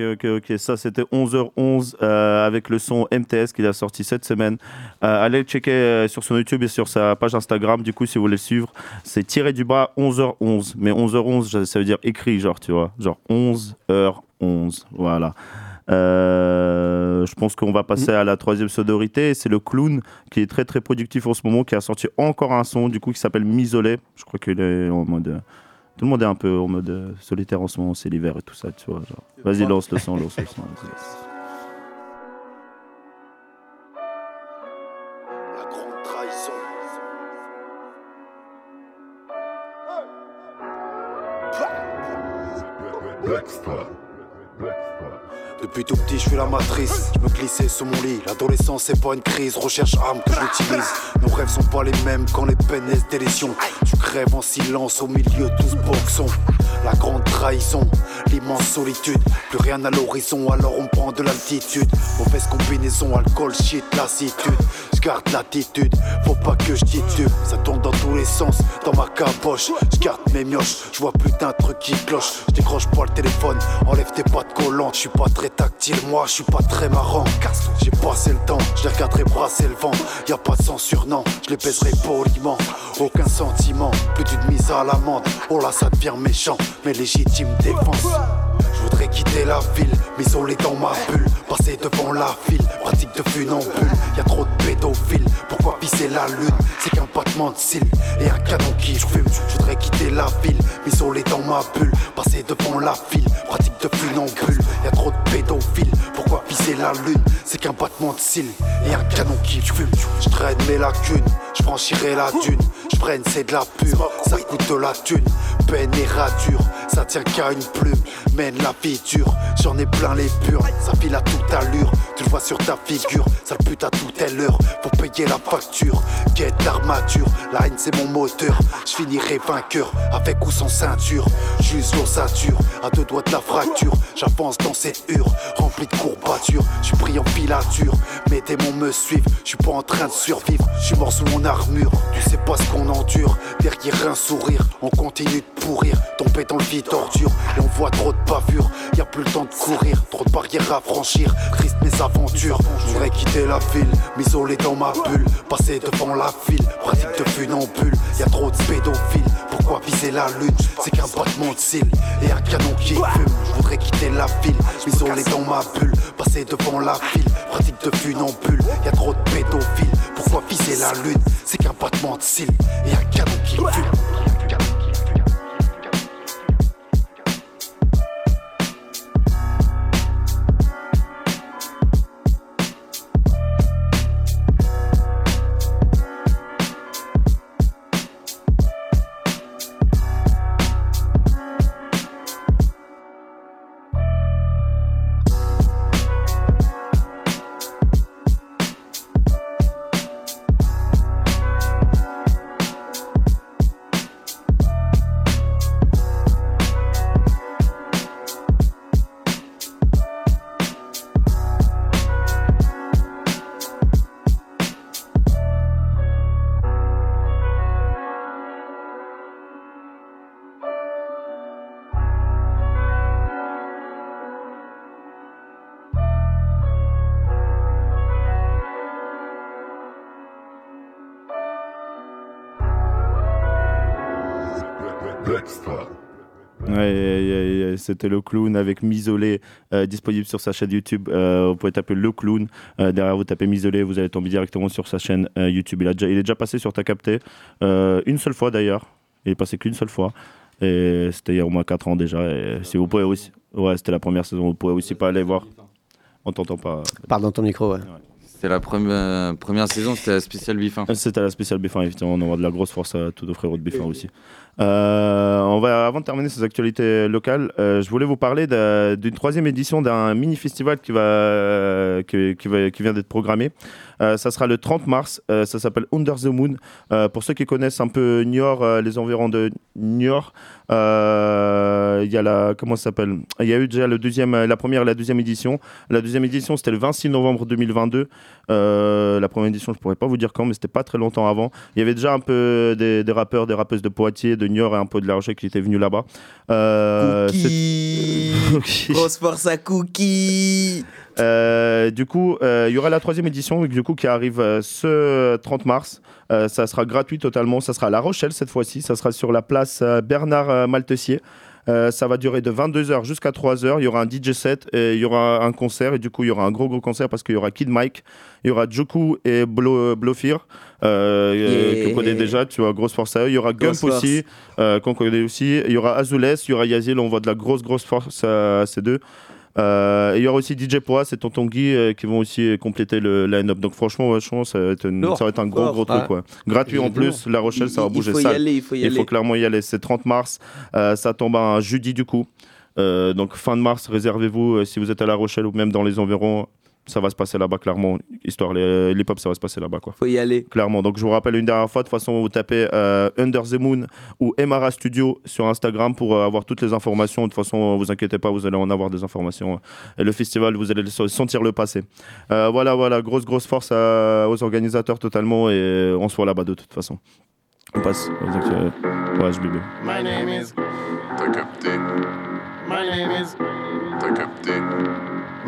Ok, ok. Ça, c'était 11h11 euh, avec le son MTS qu'il a sorti cette semaine. Euh, allez le checker euh, sur son YouTube et sur sa page Instagram. Du coup, si vous voulez le suivre, c'est tiré du bas 11h11. Mais 11h11, ça veut dire écrit, genre, tu vois. Genre 11h11. Voilà. Je pense qu'on va passer à la troisième sonorité. C'est le clown qui est très très productif en ce moment, qui a sorti encore un son du coup qui s'appelle Misolé. Je crois qu'il est en mode. Euh, Tout le monde est un peu en mode euh, solitaire en ce moment, c'est l'hiver et tout ça, tu vois. genre. Vas-y, lance le son, lance le trahison. Depuis tout petit, je suis la matrice. Je me glissais sous mon lit. L'adolescence, c'est pas une crise. Recherche arme que j'utilise. Nos rêves sont pas les mêmes quand les peines naissent des lésions. Tu crèves en silence au milieu de ce boxon. La grande trahison, l'immense solitude. Plus rien à l'horizon, alors on prend de l'altitude. Mauvaise combinaison, alcool, shit, lassitude. Je garde l'attitude, faut pas que je titube. Ça tourne dans tous les sens, dans ma caboche. Je garde mes mioches, je vois plus d'un truc qui cloche. Je décroche pas le téléphone, enlève tes pattes collantes. Je suis pas très tactile, moi, je suis pas très marrant. J'ai passé le temps, je les regarderai brasser le vent. Y a pas de censure, non, je les poliment. Aucun sentiment, plus d'une mise à l'amende. Oh là, ça devient méchant, mais légitime défense. Voudrais quitter la ville, m'isoler dans ma bulle, passer devant la file, pratique de funambule. Y a trop de pédophiles, pourquoi viser la lune? C'est qu'un battement de cils. Et un canon qui fume. Je voudrais quitter la ville, m'isoler dans ma bulle, passer devant la file, pratique de funambule. Y a trop de pédophiles, pourquoi viser la lune? C'est qu'un battement de cils. Et un canon qui fume. Je traîne mes lacunes, je franchirai la dune, c'est de la pure, ça coûte de la thune, peine et rature, ça tient qu'à une plume, mène la vie dure, j'en ai plein les purs, ça file à toute allure, tu le vois sur ta figure, ça pute à toute heure, faut payer la facture, quête d'armature, la haine c'est mon moteur, je finirai vainqueur, avec ou sans ceinture, juste l'ossature, à deux doigts de la fracture, j'avance dans cette hure, remplie de courbatures, je suis pris en filature, mes démons me suivent, je suis pas en train de survivre, je suis mort sous mon armure, tu sais pas ce qu'on endure, derrière un sourire, on continue de pourrir, tomber dans le vide ordure, et on voit trop de bavures, y a plus le temps de courir, trop de barrières à franchir, triste mes aventures, je quitter la ville, m'isoler dans ma bulle, passer devant la file, pratique de funambule, y a trop de pédophiles, pourquoi viser la lune, c'est qu'un battement de cils, et un canon qui fume, je voudrais quitter la ville, m'isoler dans ma bulle, passer devant la file, pratique de funambule, y a trop de pédophiles, pourquoi viser la lune, c'est qu'un battement de cils, et un canon qui fume. C'était le clown avec Misolé euh, disponible sur sa chaîne YouTube. Euh, vous pouvez taper le clown. Euh, derrière, vous tapez Misolé, vous allez tomber directement sur sa chaîne YouTube. Il, a déjà, il est déjà passé sur Ta Capté euh, une seule fois d'ailleurs. Il est passé qu'une seule fois. Et c'était il y a au moins 4 ans déjà. Et si vous pouvez aussi. Ouais, c'était la première saison. Vous pouvez aussi pas aller voir. On t'entend pas. Parle dans ton micro, ouais. C'était la première, première saison, c'était la spéciale Bifin. C'était la spéciale B1, effectivement. On envoie de la grosse force à tous nos frérots de B1 aussi. Euh, on va, avant de terminer ces actualités locales, euh, je voulais vous parler d'un- d'une troisième édition d'un mini-festival qui, va, euh, qui, qui va- qui vient d'être programmé. Euh, ça sera le 30 mars. Euh, ça s'appelle Under the Moon. Euh, pour ceux qui connaissent un peu Niort, les environs de Niort, il y a la comment s'appelle? Il y a eu déjà le deuxième, la première et la deuxième édition. La deuxième édition, c'était le 26 novembre 2022. Euh, la première édition, je pourrais pas vous dire quand, mais c'était pas très longtemps avant. Il y avait déjà un peu des, des rappeurs, des rappeuses de Poitiers, de Niort et un peu de La Rochelle qui étaient venus là-bas. Euh, Grosse force à Cookie. Euh, du coup, euh, il y aura la troisième édition du coup, qui arrive euh, ce 30 mars. Euh, ça sera gratuit totalement. Ça sera à La Rochelle cette fois-ci. Ça sera sur la place Bernard Maltessier. Euh, ça va durer de 22h jusqu'à 3h. Il y aura un DJ set et il y aura un concert. Et du coup, il y aura un gros, gros concert parce qu'il y aura Kid Mike, il y aura Joku et Blo Blofir, euh, Yeah. que vous connaissez déjà. Tu vois, grosse force à eux. Il y aura Gump aussi, euh, qu'on connaît aussi. Il y aura Azules, il y aura Yazil. On voit de la grosse, grosse force à, à ces deux. Euh, et il y aura aussi DJ Poa et Tonton Guy euh, qui vont aussi compléter le line-up. Donc franchement, vachement, ça va être, une- Lourd, ça va être un gros, gros truc. Ouais. quoi. Gratuit en Il plus. La Rochelle, ça va Il- il bouger faut y aller, il faut y aller. clairement y aller. C'est 30 mars. Euh, ça tombe un jeudi du coup. Euh, donc fin de mars, réservez-vous euh, si vous êtes à La Rochelle ou même dans les environs. Ça va se passer là-bas, clairement. Histoire, les- l'hip-hop, ça va se passer là-bas, quoi. Faut y aller. Clairement. Donc, je vous rappelle une dernière fois, de toute façon, vous tapez euh, Under the Moon ou Emara Studio sur Instagram pour euh, avoir toutes les informations. De toute façon, vous inquiétez pas, vous allez en avoir des informations. Et le festival, vous allez sentir le. Euh, voilà, voilà. Grosse, grosse force à- aux organisateurs totalement. Et on se voit là-bas de toute façon. On passe aux Ouais, je bébé. My name is. T'as capté. My name is. T'as capté.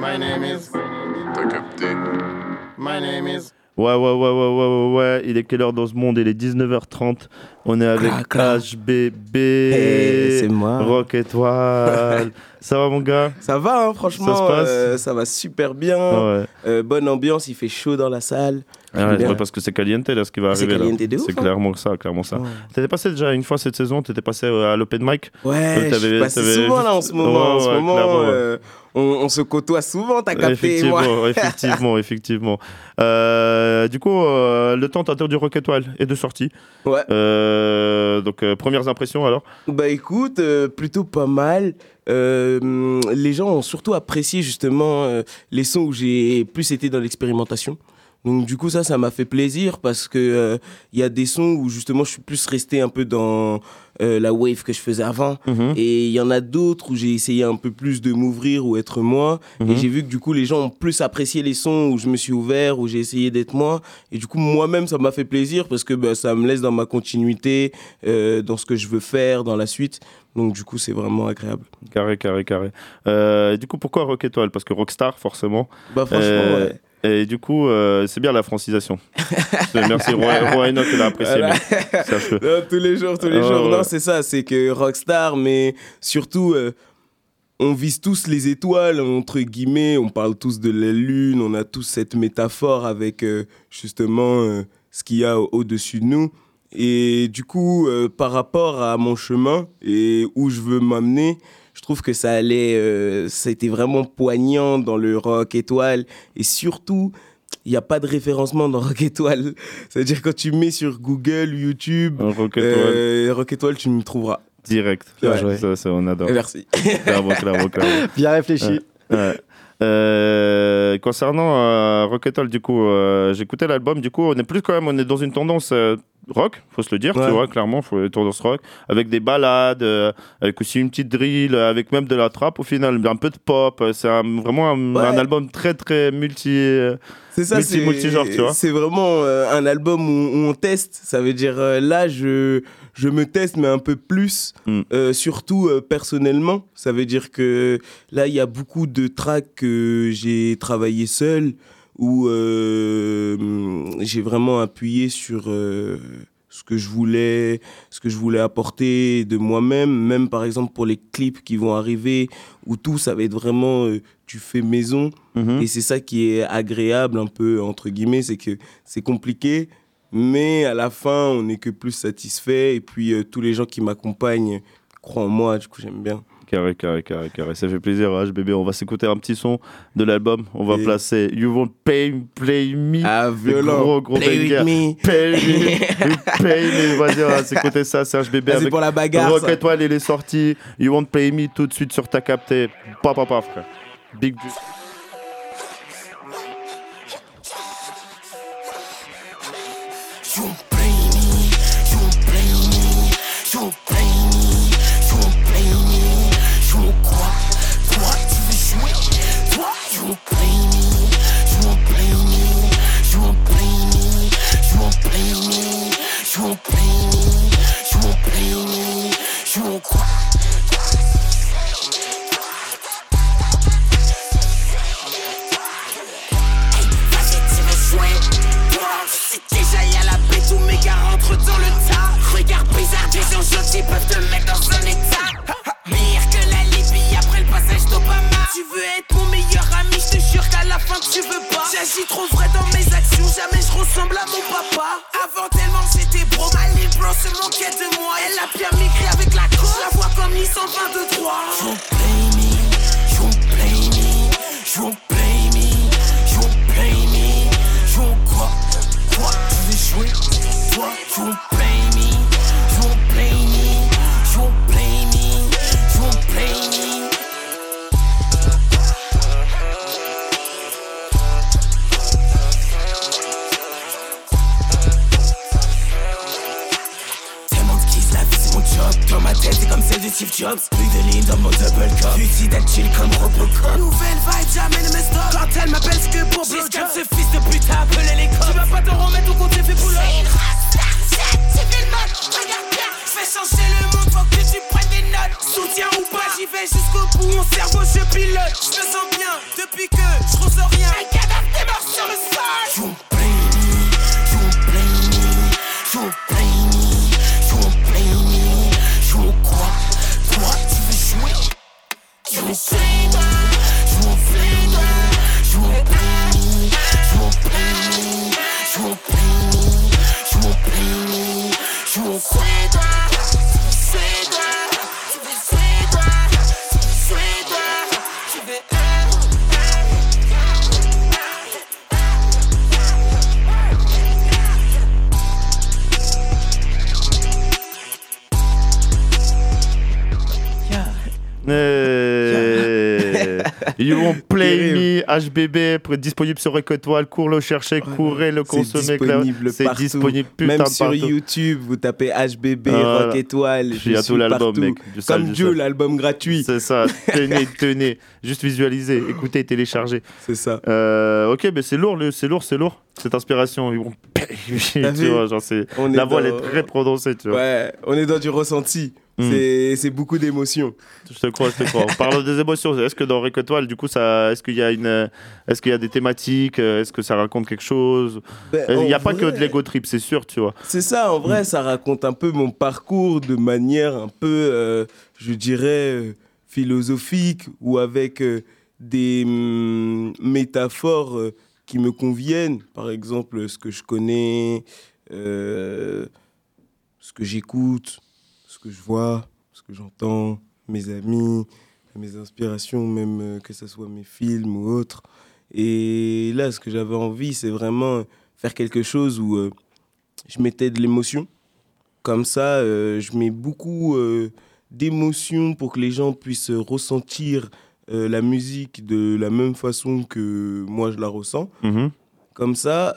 My name is. T'as capté. My name is. Ouais, ouais, ouais, ouais, ouais, ouais, ouais. Il est quelle heure dans ce monde? Il est 19h30. On est avec. HBB. Hey, c'est moi. Rock Étoile. ça va, mon gars? Ça va, hein, franchement, Ça se passe? euh, ça va super bien. Ouais. Euh, bonne ambiance, il fait chaud dans la salle. Ah ouais, parce que c'est caliente là ce qui va arriver C'est hein. clairement ça, clairement ça. Ouais. T'étais passé déjà une fois cette saison, t'étais passé euh, à l'open mic? Ouais, je suis passé souvent là en ce moment. en Ouais, ce moment, on, on se côtoie souvent, t'as capté, moi. Effectivement, effectivement, effectivement. Euh, du coup, euh, le temps du Rock Étoile est de sortie. Ouais. Euh, donc, premières impressions alors? Bah écoute, plutôt pas mal. Les gens ont surtout apprécié justement les sons où j'ai plus été dans l'expérimentation. Donc du coup ça, ça m'a fait plaisir parce que euh, il y a des sons où justement je suis plus resté un peu dans euh, la wave que je faisais avant. Mhm. Et il y en a d'autres où j'ai essayé un peu plus de m'ouvrir ou être moi. Mhm. Et j'ai vu que du coup les gens ont plus apprécié les sons où je me suis ouvert, où j'ai essayé d'être moi. Et du coup moi-même ça m'a fait plaisir parce que bah, ça me laisse dans ma continuité, euh, dans ce que je veux faire dans la suite. Donc du coup c'est vraiment agréable. Carré, carré, carré. Euh, du coup, pourquoi Rock Étoile? Parce que Rockstar, forcément. Bah franchement Euh, ouais. Et du coup, euh, c'est bien la francisation. Merci, Roy, Roy Enoch l'a apprécié. Voilà. mais sache-le. Non, tous les jours, tous les jours. ouais. Non, c'est ça, c'est que Rockstar, mais surtout, euh, on vise tous les étoiles, entre guillemets, on parle tous de la lune, on a tous cette métaphore avec euh, justement ce qu'il y a au- au-dessus de nous. Et du coup, par rapport à mon chemin et où je veux m'amener, je trouve que ça allait, euh, ça a été vraiment poignant dans le rock étoile. Et surtout, il n'y a pas de référencement dans Rock Étoile. C'est-à-dire quand tu mets sur Google, YouTube, Rock Étoile. euh, Rock Étoile, tu me trouveras. Direct. Bien Ouais, joué. Ça, ça, on adore. Merci. Clairement, clairement, clairement. Bien réfléchi. Ouais. Ouais. Euh, concernant euh, Rock Étoile, du coup, euh, j'écoutais l'album. Du coup, on est plus quand même, on est dans une tendance euh, rock, faut se le dire, Ouais. tu vois, clairement, faut une tendance rock, avec des balades, euh, avec aussi une petite drill, euh, avec même de la trap au final, un peu de pop. euh, C'est vraiment un, Ouais. un album très très multi. euh, C'est ça, multi, c'est multi-genre, tu vois. C'est vraiment euh, un album où, où on teste. Ça veut dire là, je, je me teste, mais un peu plus, Mm. surtout personnellement. Ça veut dire que là, il y a beaucoup de tracks que j'ai travaillé seul, où euh, j'ai vraiment appuyé sur euh, ce que je voulais, ce que je voulais apporter de moi-même, même par exemple pour les clips qui vont arriver, où tout ça va être vraiment euh, tu fais maison. Mhm. Et c'est ça qui est agréable un peu, entre guillemets, c'est que c'est compliqué, mais à la fin, on n'est que plus satisfait. Et puis, euh, tous les gens qui m'accompagnent croient en moi, du coup, j'aime bien. Carré, carré, carré, carré. Ça fait plaisir, HBB. On va s'écouter un petit son de l'album. On va Et- placer You Won't Pay, play Me. Ah, Le violent. Gros, gros Play with me. Pay me. You pay me. Vas-y, on va s'écouter ça. C'est HBB c'est avec pour la bagarre, Rock. Étoile, il est sorti. You Won't Pay Me tout de suite sur ta capté. Pa, pa, pa, frère. Big You you won't play me, you won't play me, you won't Toi, c'est déjà y a la paix, tous mes gars rentrent dans le tas. Regarde bizarre, des gens gentils peuvent te mettre dans HBB, disponible sur Écotoile, cours le chercher, courez le consommer. C'est disponible partout. Même de sur partout. YouTube, vous tapez HBB, Voilà. Rock Étoile. Il y a tout l'album, partout. mec. Du Comme Dieu, l'album gratuit. C'est ça, tenez, tenez. Juste visualiser, écoutez, télécharger. C'est ça. Euh, ok, mais c'est lourd, c'est lourd, c'est lourd. Cette inspiration, ils vont- tu vois, genre est la voix dans- elle est très prononcée, tu vois. Ouais, on est dans du ressenti. Hmm. C'est- beaucoup d'émotions. Je te crois, je te crois. Parlons des émotions. Est-ce que dans Récotoile, du coup, ça, est-ce qu'il y a une, est-ce qu'il y a des thématiques, euh, est-ce que ça raconte quelque chose? Ben, Il n'y a pas que de l'ego trip, c'est sûr, tu vois. C'est ça, en vrai, ça raconte un peu mon parcours de manière un peu, euh, je dirais, euh, philosophique ou avec euh, des hum, métaphores qui me conviennent. Par exemple, ce que je connais, ce que j'écoute, que je vois, ce que j'entends, mes amis, mes inspirations, même euh, que ce soit mes films ou autres. Et là, ce que j'avais envie, c'est vraiment faire quelque chose où euh, je mettais de l'émotion. Comme ça, euh, je mets beaucoup euh, d'émotion pour que les gens puissent ressentir la musique de la même façon que moi je la ressens. Mhm. Comme ça,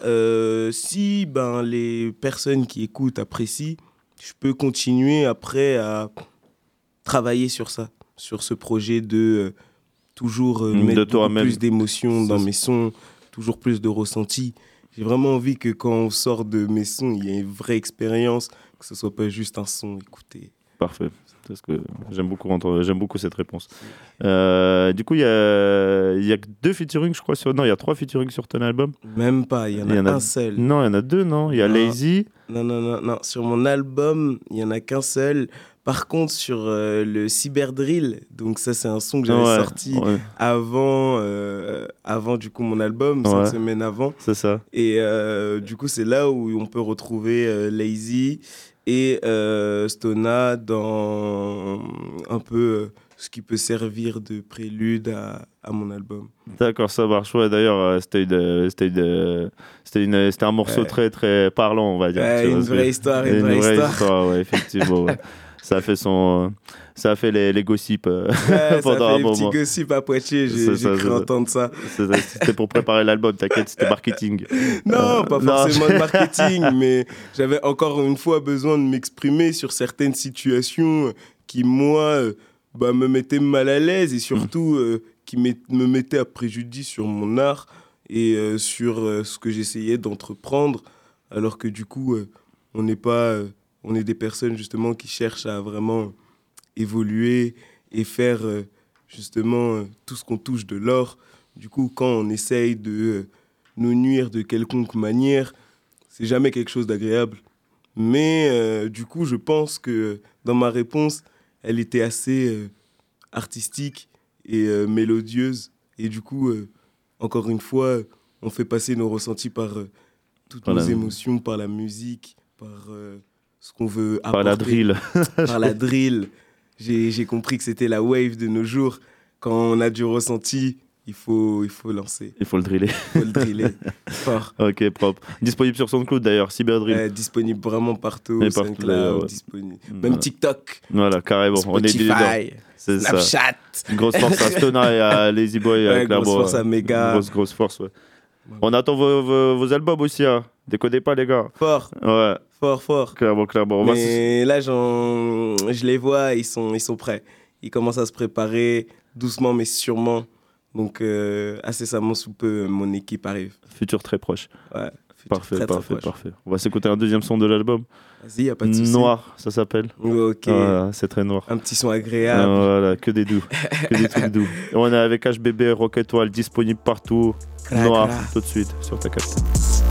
si ben, les personnes qui écoutent apprécient, je peux continuer après à travailler sur ça, sur ce projet de euh, toujours euh, de mettre plus d'émotions dans mes sons, toujours plus de ressenti. J'ai vraiment envie que quand on sort de mes sons, il y ait une vraie expérience, que ce soit pas juste un son écouté. Parfait. Parce que j'aime beaucoup, entendre- j'aime beaucoup cette réponse. Euh, du coup, il y a, y a deux featuring, je crois. Sur... Non, il y a trois featuring sur ton album. Même pas, il y en a un seul. Non, il y en a deux, non? Il y a Non. Lazy. Non, non, non, non. Sur mon album, il y en a qu'un seul. Par contre, sur euh, le Cyberdrill, donc ça, c'est un son que j'avais Ouais, sorti ouais. avant, euh, avant du coup mon album, cinq Ouais. semaines avant. C'est ça. Et euh, du coup, c'est là où on peut retrouver Lazy et euh, Stona dans un peu euh, ce qui peut servir de prélude à, à mon album. D'accord, ça marche. Ouais, d'ailleurs, euh, c'était une, c'était une, c'était une, c'était un morceau Ouais. très, très parlant, on va dire. Ouais, tu vois, une vraie histoire, une vraie histoire. ouais, effectivement. ça a fait son, ça a fait les, les gossips euh, Ouais, ça pendant fait un les petits moment. gossips à Poitiers, j'ai cru ça. entendre ça. C'était pour préparer l'album, t'inquiète, c'était marketing. Non, Euh, pas non. forcément de marketing, mais j'avais encore une fois besoin de m'exprimer sur certaines situations qui, moi, euh, bah, me mettaient mal à l'aise et surtout euh, qui me mettaient à préjudice sur mon art et euh, sur ce que j'essayais d'entreprendre, alors que du coup, on n'est pas, on est des personnes justement qui cherchent à vraiment évoluer et faire euh, justement euh, tout ce qu'on touche de l'or. Du coup, quand on essaye de euh, nous nuire de quelconque manière, c'est jamais quelque chose d'agréable. Mais euh, du coup, je pense que dans ma réponse, elle était assez euh, artistique et euh, mélodieuse. Et du coup, encore une fois, on fait passer nos ressentis par toutes nos émotions, par la musique, par ce qu'on veut Par la apporter. drill. par la drill. J'ai compris que c'était la wave de nos jours. Quand on a du ressenti, il faut, il faut lancer. Il faut le driller. Il faut le driller. Fort. ok, propre. Disponible sur SoundCloud d'ailleurs, Cyberdrill. Euh, disponible vraiment partout, Et partout, SoundCloud, ouais. disponible. Même Voilà. TikTok. Voilà, carrément. on est Spotify, dedans. C'est ça. Snapchat. Grosse force à Stona et à Lazy Boy. Ouais, euh, grosse clairement, force à Mega. Grosse, grosse force, ouais. On attend vos, vos, vos albums aussi, hein. Déconnez pas, les gars. Fort. Ouais. Fort, fort. Clairement, clairement. Mais là, je les vois, ils sont, ils sont prêts. Ils commencent à se préparer doucement, mais sûrement. Donc, euh, incessamment sous peu, mon équipe arrive. Futur très proche. Ouais. Parfait, très, très parfait, proche. parfait. On va s'écouter un deuxième son de l'album. Vas-y, a pas de souci. Noir, ça s'appelle. Ok. Voilà, c'est très noir. Un petit son agréable. Ah, voilà, que des doux. que des trucs doux. Et on est avec HBB Rock Étoile, disponible partout. Noir, tout de suite, sur ta carte.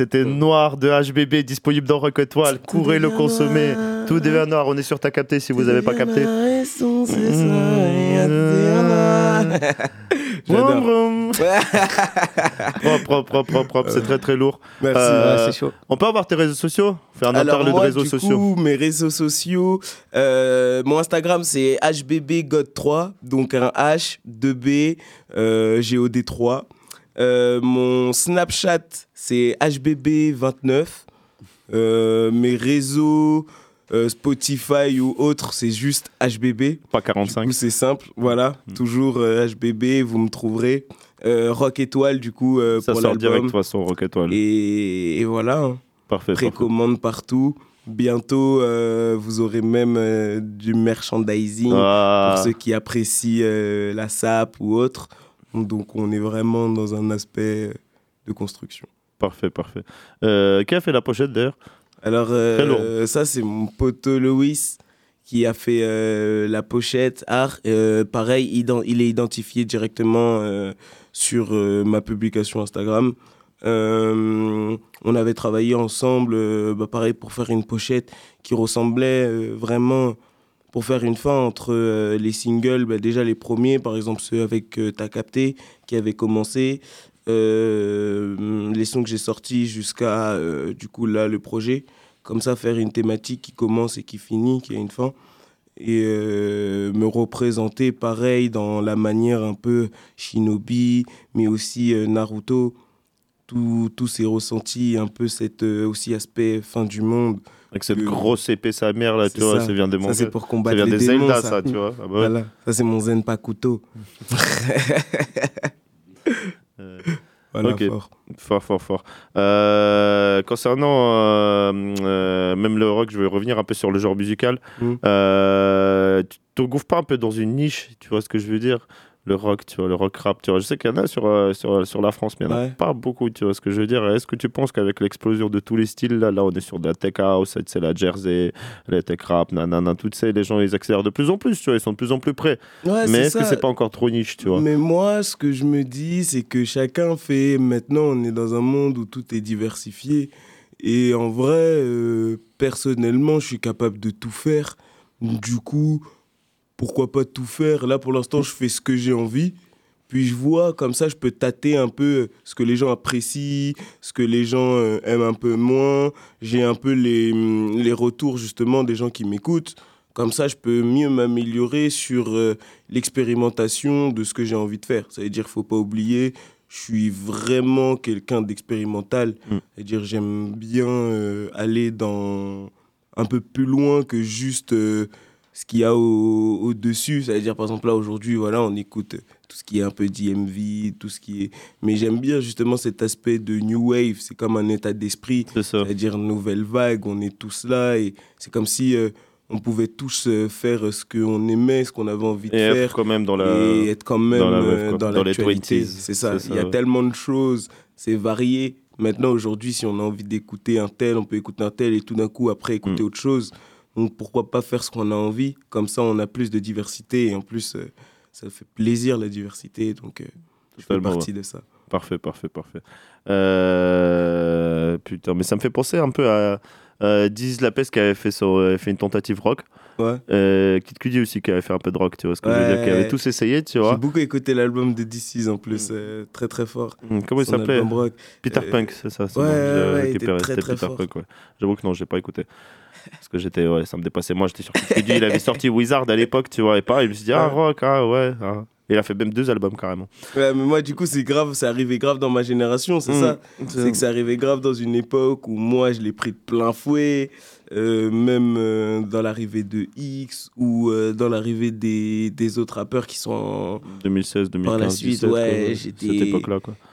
C'était Noir de HBB disponible dans Rock Étoile. Courez le consommer. Tout devient noir. On est sur ta capté si vous n'avez pas capté. Vroom. propre, propre, propre, propre, propre. C'est très très lourd. Merci. Euh, Ouais, c'est chaud. On peut avoir tes réseaux sociaux? Faire un Alors interlude moi, réseaux du sociaux. coup, mes réseaux sociaux, euh, mon Instagram c'est hbbgod3, donc un H, 2B, euh, GOD3. Euh, mon Snapchat c'est hbb29. Euh, mes réseaux euh, Spotify ou autres, c'est juste HBB. Pas 45. c'est simple, voilà. Toujours euh, HBB, vous me trouverez. Euh, Rock Étoile, du coup, Ça pour sort direct de toute façon, Rock Étoile. Et, et voilà. hein. Parfait. parfait. Précommande partout. Bientôt, vous aurez même du merchandising Ah. pour ceux qui apprécient la SAP ou autre. Donc, on est vraiment dans un aspect de construction. Parfait, parfait. Euh, qui a fait la pochette d'ailleurs? Alors, euh, ça, c'est mon poteau Louis qui a fait euh, la pochette art. Pareil, il est identifié directement sur ma publication Instagram. Euh, on avait travaillé ensemble, euh, bah, pareil, pour faire une pochette qui ressemblait euh, vraiment, pour faire une fin entre euh, les singles, bah, déjà les premiers, par exemple ceux avec euh, T'as capté, qui avaient commencé, euh, les sons que j'ai sortis jusqu'à, euh, du coup, là, le projet. Comme ça, faire une thématique qui commence et qui finit, qui a une fin. Et me représenter pareil dans la manière un peu Shinobi, mais aussi Naruto. Tous ces ressentis, un peu cet aussi aspect fin du monde. Avec cette grosse épée sa mère là, tu vois, ça. vient des Ça, c'est pour combattre Ça vient les des démons, Zelda, ça. ça, tu vois. Ah bah ouais. Voilà. Ça, c'est mon Zen Pakuto. Voilà, ok. fort. fort, fort, fort. Euh, concernant euh, euh, même le rock, je vais revenir un peu sur le genre musical. Mm. Euh, tu te gouffres pas un peu dans une niche, tu vois ce que je veux dire? Le rock, tu vois, le rock rap, tu vois. Je sais qu'il y en a sur, euh, sur, sur la France, mais il n'y en a Ouais. pas beaucoup, tu vois ce que je veux dire. Est-ce que tu penses qu'avec l'explosion de tous les styles, là, là, on est sur de la tech house, c'est la jersey, la tech rap, nanana, tout ça, les gens, ils accélèrent de plus en plus, tu vois, ils sont de plus en plus près. Ouais, mais est-ce que ça. c'est pas encore trop niche, tu vois? Mais moi, ce que je me dis, c'est que chacun fait. Maintenant, on est dans un monde où tout est diversifié. Et en vrai, euh, personnellement, je suis capable de tout faire. Du coup, pourquoi pas tout faire Là, pour l'instant, je fais ce que j'ai envie. Puis je vois, comme ça, je peux tâter un peu ce que les gens apprécient, ce que les gens euh, aiment un peu moins. J'ai un peu les, hum, les retours, justement, des gens qui m'écoutent. Comme ça, je peux mieux m'améliorer sur euh, l'expérimentation de ce que j'ai envie de faire. Ça veut dire faut pas oublier, je suis vraiment quelqu'un d'expérimental. C'est-à-dire j'aime bien euh, aller dans un peu plus loin que juste euh, ce qu'il y a au- au-dessus. Ça veut dire, par exemple, là, aujourd'hui, voilà, on écoute tout ce qui est un peu DMV, tout ce qui est... Mais j'aime bien justement cet aspect de New Wave. C'est comme un état d'esprit. C'est-à-dire nouvelle vague, on est tous là. Et c'est comme si... euh, on pouvait tous euh, faire ce qu'on aimait, ce qu'on avait envie de être faire. quand même dans la- Et être quand même dans la euh, dans l'actualité. 20s, C'est ça. Il y a ouais. tellement de choses, c'est varié. Maintenant, aujourd'hui, si on a envie d'écouter un tel, on peut écouter un tel et tout d'un coup, après, Mm. écouter autre chose. Donc, pourquoi pas faire ce qu'on a envie? Comme ça, on a plus de diversité et en plus, euh, ça fait plaisir la diversité. Donc, euh, je fais partie ouais. de ça. Parfait, parfait, parfait. Euh, Putain, mais ça me fait penser un peu à, Diz Lapes qui avait fait, son- avait fait une tentative rock. Ouais. Euh, Kid Cudi aussi qui avait fait un peu de rock, tu vois ce que je veux dire, qui Ouais. avait tous essayé, tu J'ai vois. beaucoup écouté l'album de DC's en plus, euh, très très fort. Hum, Comment il s'appelait? Peter Euh, Punk, c'est ça. Ouais, bon, ouais, j'ai ouais, il était très très Peter fort. Punk, ouais. J'avoue que non, j'ai pas écouté. Parce que j'étais, ouais, ça me dépassait. Moi, j'étais sur Kid Cudi, il avait sorti Wizard à l'époque, tu vois, et pareil, je me suis dit, ah, rock, ah, ouais. ah. Il a fait même deux albums carrément. Ouais, mais moi, du coup, c'est grave, c'est arrivé grave dans ma génération, c'est Mm. ça. C'est- C'est que c'est arrivé grave dans une époque où moi, je l'ai pris de plein fouet, euh, même euh, dans l'arrivée de X ou euh, dans l'arrivée des, des autres rappeurs qui sont en- 2016, 2015. par la suite. 17, ouais, j'étais.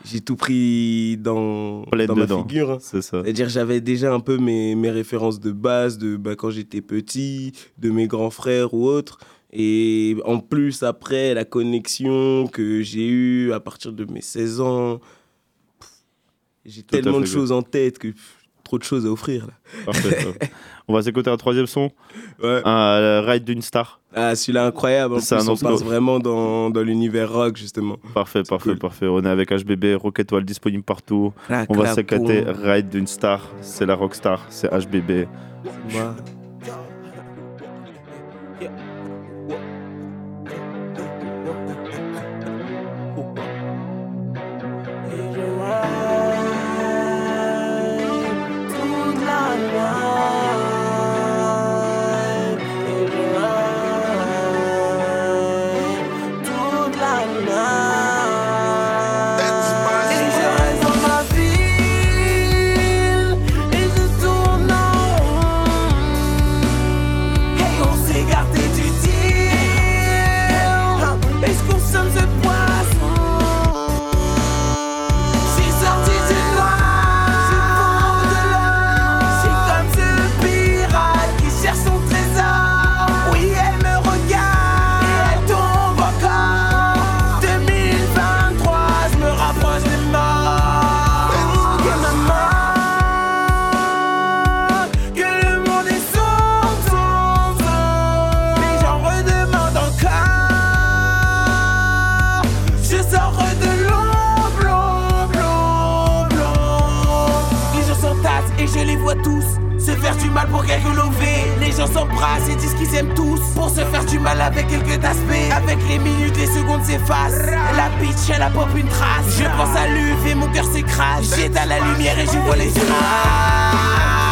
J'ai tout pris dans, dans ma figure. hein. C'est ça. C'est-à-dire, j'avais déjà un peu mes, mes références de base de bah, quand j'étais petit, de mes grands frères ou autres. Et en plus, après, la connexion que j'ai eue à partir de mes 16 ans, j'ai à tellement de choses en tête que pff, trop de choses à offrir. Là. Parfait. On va s'écouter un troisième son. Ouais. Un euh, Ride d'une star. Ah, celui-là, incroyable. En on passe vraiment dans, dans l'univers rock, justement. Parfait, parfait, parfait. On est avec HBB, Rocket Wall disponible partout. Crac, On va boum. Ride d'une star. C'est la rockstar. C'est HBB. Et disent qu'ils aiment tous pour se faire du mal avec quelques aspects. Avec les minutes, les secondes s'effacent. La bitch, elle a pop une trace. Je pense à l'UV, mon cœur s'écrase. J'éteins la lumière et je vois les images.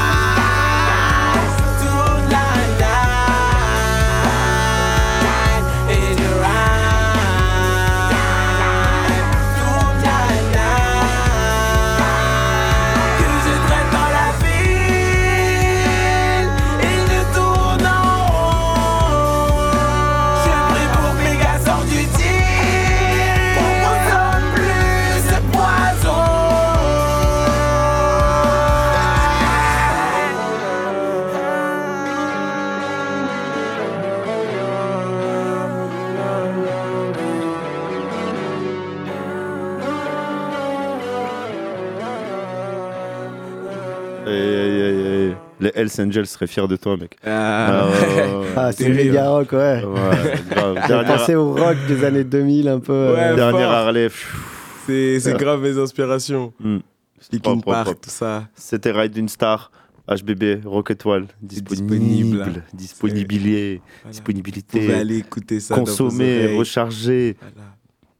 Hells Angels seraient fiers de toi, mec. Ah, ouais. Ah, c'est méga rock, ouais. Ouais, grave. J'ai Dernière- pensé au rock des années 2000 un peu. euh, Ouais, Dernière. Harley. C'est Ouais. grave mes inspirations. Hmm. Linkin Park, tout ça. C'était Ride d'une star. HBB, Rocket Wall, disponible, disponibilité, Vous disponibilité, pouvez aller écouter ça dans vos consommer, recharger,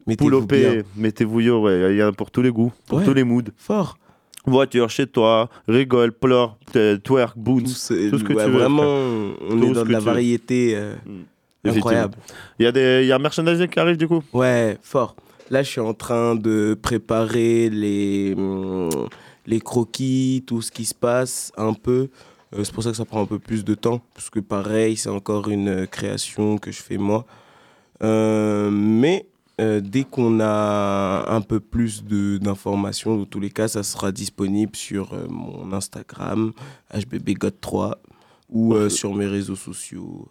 bien. mettez-vous yo, ouais, il y en a pour tous les goûts, pour Ouais. tous les moods. Fort. Voiture, chez toi, rigole, pleure, twerk, boons, tout ce que ouais, tu veux. vraiment, frère. on Tout est dans de la variété euh, Effectivement. incroyable. Il y, a des- il y a un merchandising qui arrive du coup? Ouais, fort. Là, je suis en train de préparer les, hum, les croquis, tout ce qui se passe un peu. Euh, c'est pour ça que ça prend un peu plus de temps, parce que pareil, c'est encore une euh, création que je fais moi. Euh, mais euh, dès qu'on a un peu plus d'informations, dans tous les cas, ça sera disponible sur euh, mon Instagram, HBBGod3, ou euh, sur mes réseaux sociaux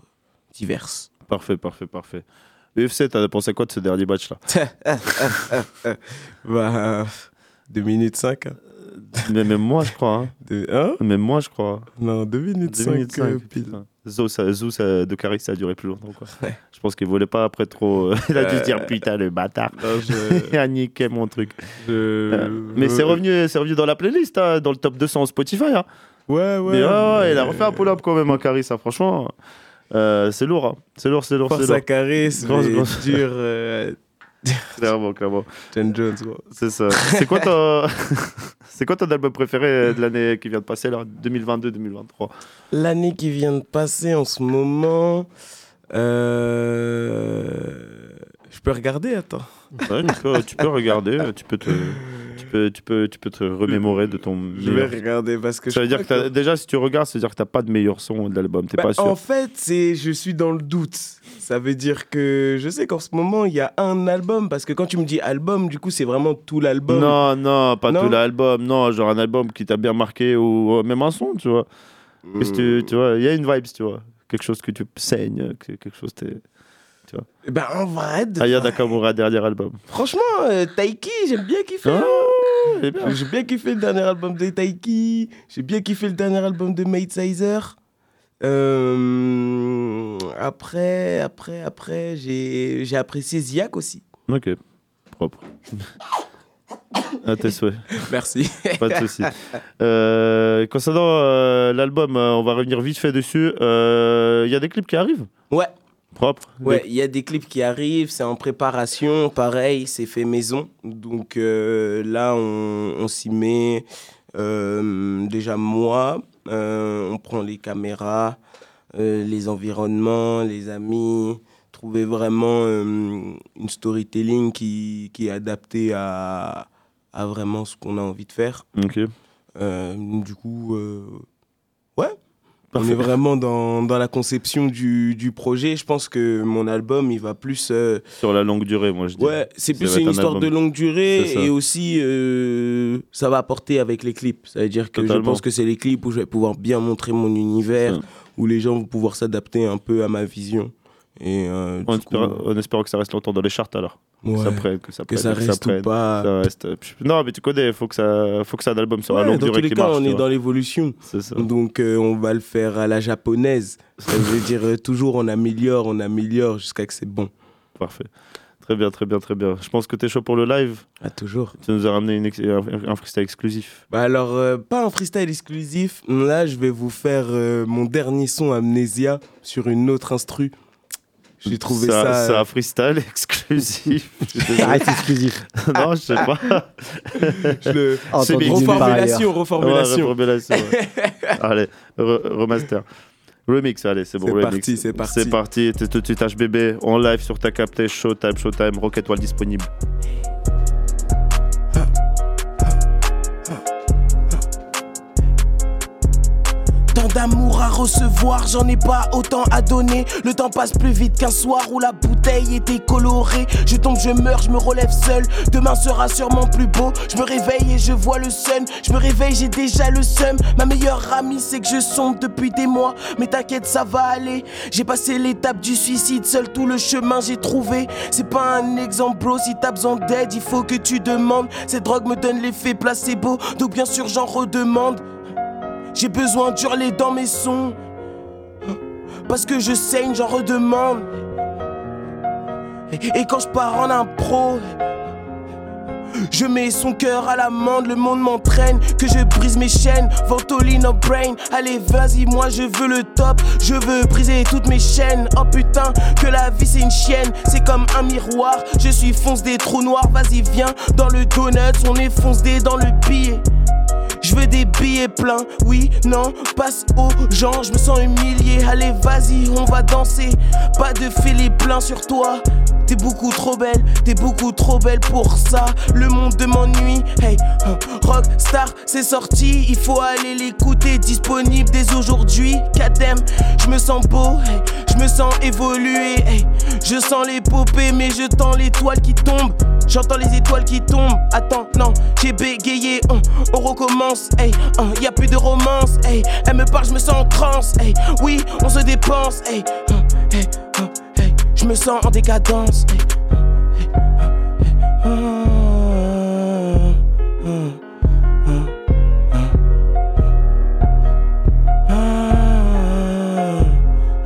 divers. Parfait, parfait, parfait. UFC, t'as pensé quoi de ce dernier match là? Bah, 2 minutes 5. Mais Même moi, je crois. Hein. De, hein? Même moi, je crois. Non, 2 minutes 2 5. Cinq, putain. Zou, ça, Zou, ça- de Caris, ça a duré plus longtemps. Quoi. Je pense qu'il voulait pas après trop. euh, Il a dû se dire Euh, putain, le bâtard. non, je- Il a niqué mon truc. Je- Euh, Mais c'est revenu, revenu dans la playlist, hein, dans le top 200 Spotify. Hein. Ouais, ouais. Mais il a refait un pull-up quand même, hein, Carissa, franchement. euh, c'est lourd, hein. c'est lourd, c'est lourd, c'est Force à Caris, Grosse, grosse. dur. euh, Clairement, clairement. John Jones, gros. C'est ça. C'est quoi ton, c'est quoi ton album préféré de l'année qui vient de passer, là, 2022-2023 L'année qui vient de passer en ce moment. euh, Je peux regarder, attends. Ouais, tu, peux, tu peux regarder, tu peux te, peux, tu peux, tu peux te remémorer de ton. Je vais meilleur- regarder parce que Ça veut je dire que crois t'as- déjà, si tu regardes, ça veut dire que t'as pas de meilleur son de l'album. T'es Bah, pas sûr. En fait, c'est je suis dans le doute. Ça veut dire que je sais qu'en ce moment, il y a un album. Parce que quand tu me dis album, du coup, c'est vraiment tout l'album. Non, non, pas Non? tout l'album. Non, genre un album qui t'a bien marqué ou euh, même un son, tu vois. Qu'est-ce que tu, tu vois, il y a une vibe, tu vois. Quelque chose que tu saignes, que- quelque chose t'es. Tu vois. Ben, en vrai, de- Aya Nakamura, dernier album. franchement, euh, Taiki, j'aime bien kiffer. Ah, hein. J'ai bien kiffé le dernier album de Taiki. J'ai bien kiffé le dernier album de Mate Sizer. Euh, après, après, après, j'ai j'ai apprécié Ziak aussi. Ok, propre. À tes souhaits. Merci. Pas de soucis. Euh, concernant euh, l'album, euh, on va revenir vite fait dessus. Euh, Il y a des clips qui arrivent? Ouais. Propre Ouais, il y a des clips qui arrivent, c'est en préparation, pareil, c'est fait maison. Donc euh, là, on, on s'y met. Euh, déjà, moi, euh, on prend les caméras, les environnements, les amis, trouver vraiment une storytelling qui, qui est adaptée à, à vraiment ce qu'on a envie de faire. Ok. Du coup, euh, On est vraiment dans, dans la conception du, du projet. Je pense que mon album, il va plus. euh, Sur la longue durée, moi je dis. ouais, c'est plus une un histoire de longue durée et aussi euh, ça va apporter avec les clips. Ça veut dire que je pense que c'est les clips où je vais pouvoir bien montrer mon univers, où les gens vont pouvoir s'adapter un peu à ma vision. Et euh, En, espérant, coup, en espérant que ça reste longtemps dans les charts alors. Ouais. Ça prenne, que ça Que prenne, ça reste prenne, pas. ça reste. Non, mais tu connais, faut que ça, faut que ça un album sur la Ouais, longue dans durée tous les cas, marche. on est dans l'évolution. Donc, euh, on va le faire à la japonaise. Ça veut dire euh, toujours on améliore, on améliore jusqu'à que c'est bon. Parfait. Très bien, très bien, très bien. Je pense que tu es chaud pour le live. Ah, toujours. Tu nous as ramené une ex- un, un freestyle exclusif. Bah alors, euh, pas un freestyle exclusif. Là, je vais vous faire euh, mon dernier son Amnesia sur une autre instru. J'ai trouvé C'est un- ça. C'est un freestyle exclusif. Ça reste exclusif. non, je sais pas. Je le- part Reformulation, reformulation. Ouais, reformulation, ouais. allez, re- remaster. Remix, allez, c'est bon. C'est parti, c'est parti. C'est parti, t'es tout de suite HBB en live sur ta capté, Showtime, Showtime, Rock Étoile disponible. D'amour à recevoir, j'en ai pas autant à donner. Le temps passe plus vite qu'un soir où la bouteille était colorée. Je tombe, je meurs, je me relève seul. Demain sera sûrement plus beau. Je me réveille et je vois le sun. Je me réveille, j'ai déjà le seum. Ma meilleure amie, c'est que je sombre depuis des mois. Mais t'inquiète, ça va aller. J'ai passé l'étape du suicide, seul tout le chemin j'ai trouvé. C'est pas un exemple, bro. Si t'as besoin d'aide, il faut que tu demandes. Cette drogue me donne l'effet placebo, donc bien sûr j'en redemande. J'ai besoin d'hurler dans mes sons. Parce que je saigne, j'en redemande. Et, quand je pars en impro, je mets son cœur à l'amende, le monde m'entraîne, que je brise mes chaînes, ventoline en brain. Allez, vas-y, moi je veux le top, je veux briser toutes mes chaînes. Oh putain, que la vie c'est une chienne, c'est comme un miroir. Je suis fonce des trous noirs, vas-y, viens dans le donut, on est fonce des dans le billet. Je veux des billets pleins, oui, non, passe aux gens, je me sens humilié. Allez, vas-y, on va danser. Pas de filet plein sur toi. T'es beaucoup trop belle, t'es beaucoup trop belle pour ça. Le monde de m'ennuie, hey, hein, Rockstar, c'est sorti, il faut aller l'écouter. Disponible dès aujourd'hui, Kadem, je me sens beau, hey, je me sens évoluer, je sens l'épopée, mais je tends l'étoile qui tombe. J'entends les étoiles qui tombent. Attends, non, j'ai bégayé, on, on recommence, hey, hein, y a plus de romance, hey, elle me parle, je me sens en transe, hey, oui, on se dépense, hey, hein, hey, hein, hey, je me sens en décadence, hey, hein, hein, hein, hein, hein, hein, hein,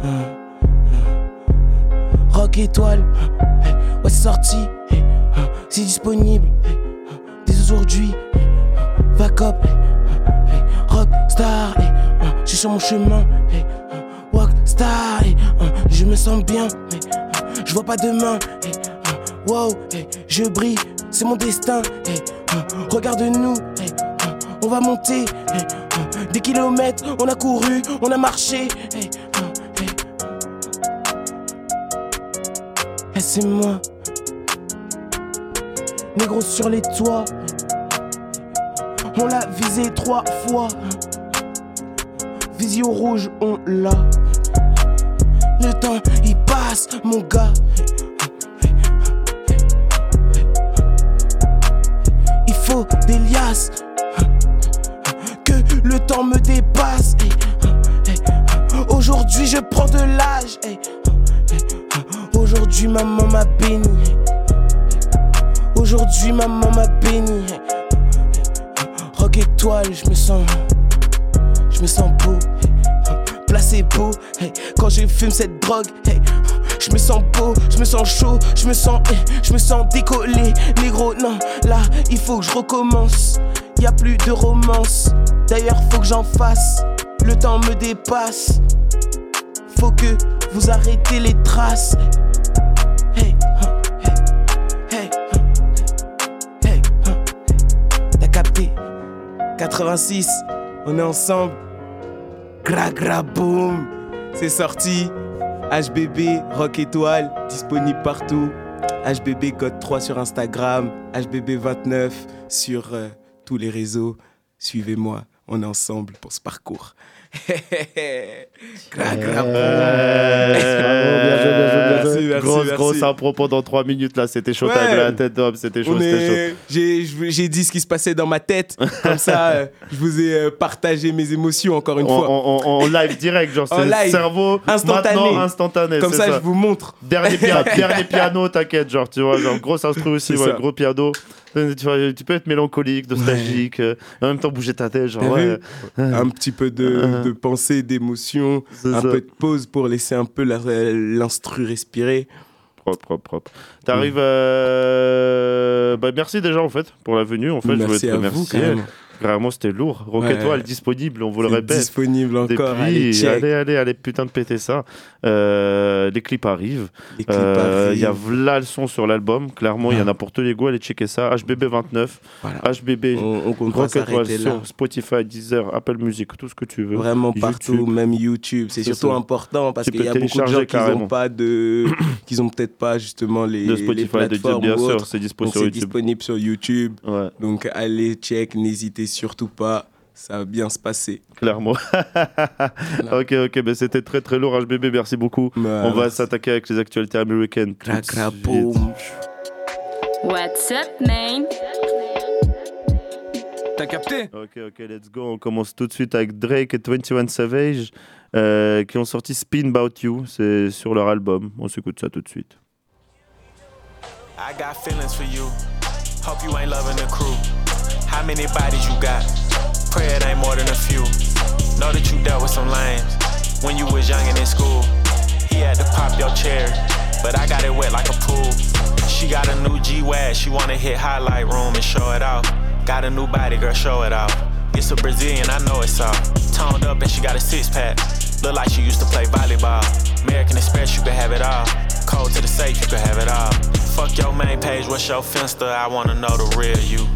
hein. Rock étoile, ouais c'est sorti, hein, c'est disponible. Dès aujourd'hui. hey, Vac up, hey, hey, rock star, eh, hein, je suis sur mon chemin, walk star, hein, je me sens bien, je vois pas demain, wow, je brille, c'est mon destin, regarde-nous, on va monter, des kilomètres, on a couru, on a marché, c'est moi, négro sur les toits. On l'a visé trois fois. Visio rouge, on l'a. Le temps, il passe, mon gars. Il faut des liasses. Que le temps me dépasse. Aujourd'hui, je prends de l'âge. Aujourd'hui, maman m'a béni. Aujourd'hui, maman m'a béni. Rock étoile, je me sens. Je me sens beau. Placebo. Quand je fume cette drogue. Je me sens beau, je me sens chaud, je me sens, je me sens décollé, négro. Non, là, il faut que je recommence. Y a plus de romance. D'ailleurs, faut que j'en fasse. Le temps me dépasse. Faut que vous arrêtez les traces. Hey, 86, on est ensemble. Gra gra boom. C'est sorti. HBB Rock Étoile, disponible partout. HBB Code 3 sur Instagram. HBB29 sur euh, tous les réseaux. Suivez-moi, on est ensemble pour ce parcours. Grosse, grosse impro pendant 3 minutes là, c'était chaud, Ouais. t'avais la tête d'homme, c'était chaud, On c'était chaud. J'ai dit ce qui se passait dans ma tête. Comme ça, euh, je vous ai euh, partagé mes émotions encore une fois. en- live direct, genre En c'est le cerveau instantané. Comme ça, je vous montre. Dernier, pia- dernier piano, t'inquiète, genre tu vois, genre grosse instru aussi, ouais, gros piano. Tu, vois, tu peux être mélancolique, nostalgique, euh, en même temps bouger ta tête, genre ouais. un petit peu de, de pensée, d'émotion, un ça. peu de pause pour laisser un peu la- l'instru respirer. Propre, propre, propre. T'arrives. euh, Bah, merci déjà en fait pour la venue. En fait, je Merci voulais te à vous, remercier. Vraiment, c'était lourd. Rock Ouais. Étoile disponible, on vous le répète. disponible encore, allez, allez, allez, allez, putain de péter ça. Euh, les clips arrivent. Clips Euh, Il y a v'là le son sur l'album. Clairement, il y en a pour tous les goûts. Allez checker ça. HBB29. Voilà. HBB. On, on compte pas Rock Étoile s'arrêter sur là. Spotify, Deezer, Apple Music, tout ce que tu veux. Vraiment YouTube. partout, même YouTube. C'est surtout important parce qu'il y a beaucoup de gens qui n'ont pas de, qui ont peut-être pas justement les, De les Spotify, de Deezer, plateformes bien sûr, c'est dispo Donc sur YouTube. disponible sur YouTube. Donc allez check, n'hésitez surtout pas. Ça va bien se passer. Clairement. ok, ok, ben c'était très très lourd HBB, merci beaucoup. On va s'attaquer avec les actualités américaines. What's up, man? T'as capté? Ok, ok, let's go. On commence tout de suite avec Drake et 21 Savage euh, qui ont sorti Spin About You. C'est sur leur album. On s'écoute ça tout de suite. I got feelings for you. Hope you ain't loving the crew. How many bodies you got? Pray it ain't more than a few. Know that you dealt with some lames when you was young and in school. He had to pop your cherry, but I got it wet like a pool. She got a new G-Wag, she wanna hit highlight room and show it off. Got a new body, girl, show it off. It's a Brazilian, I know it's all. Toned up and she got a six pack. Look like she used to play volleyball. American Express, you can have it all. Code to the safe, you can have it all. Fuck your main page, what's your finster? I wanna know the real you.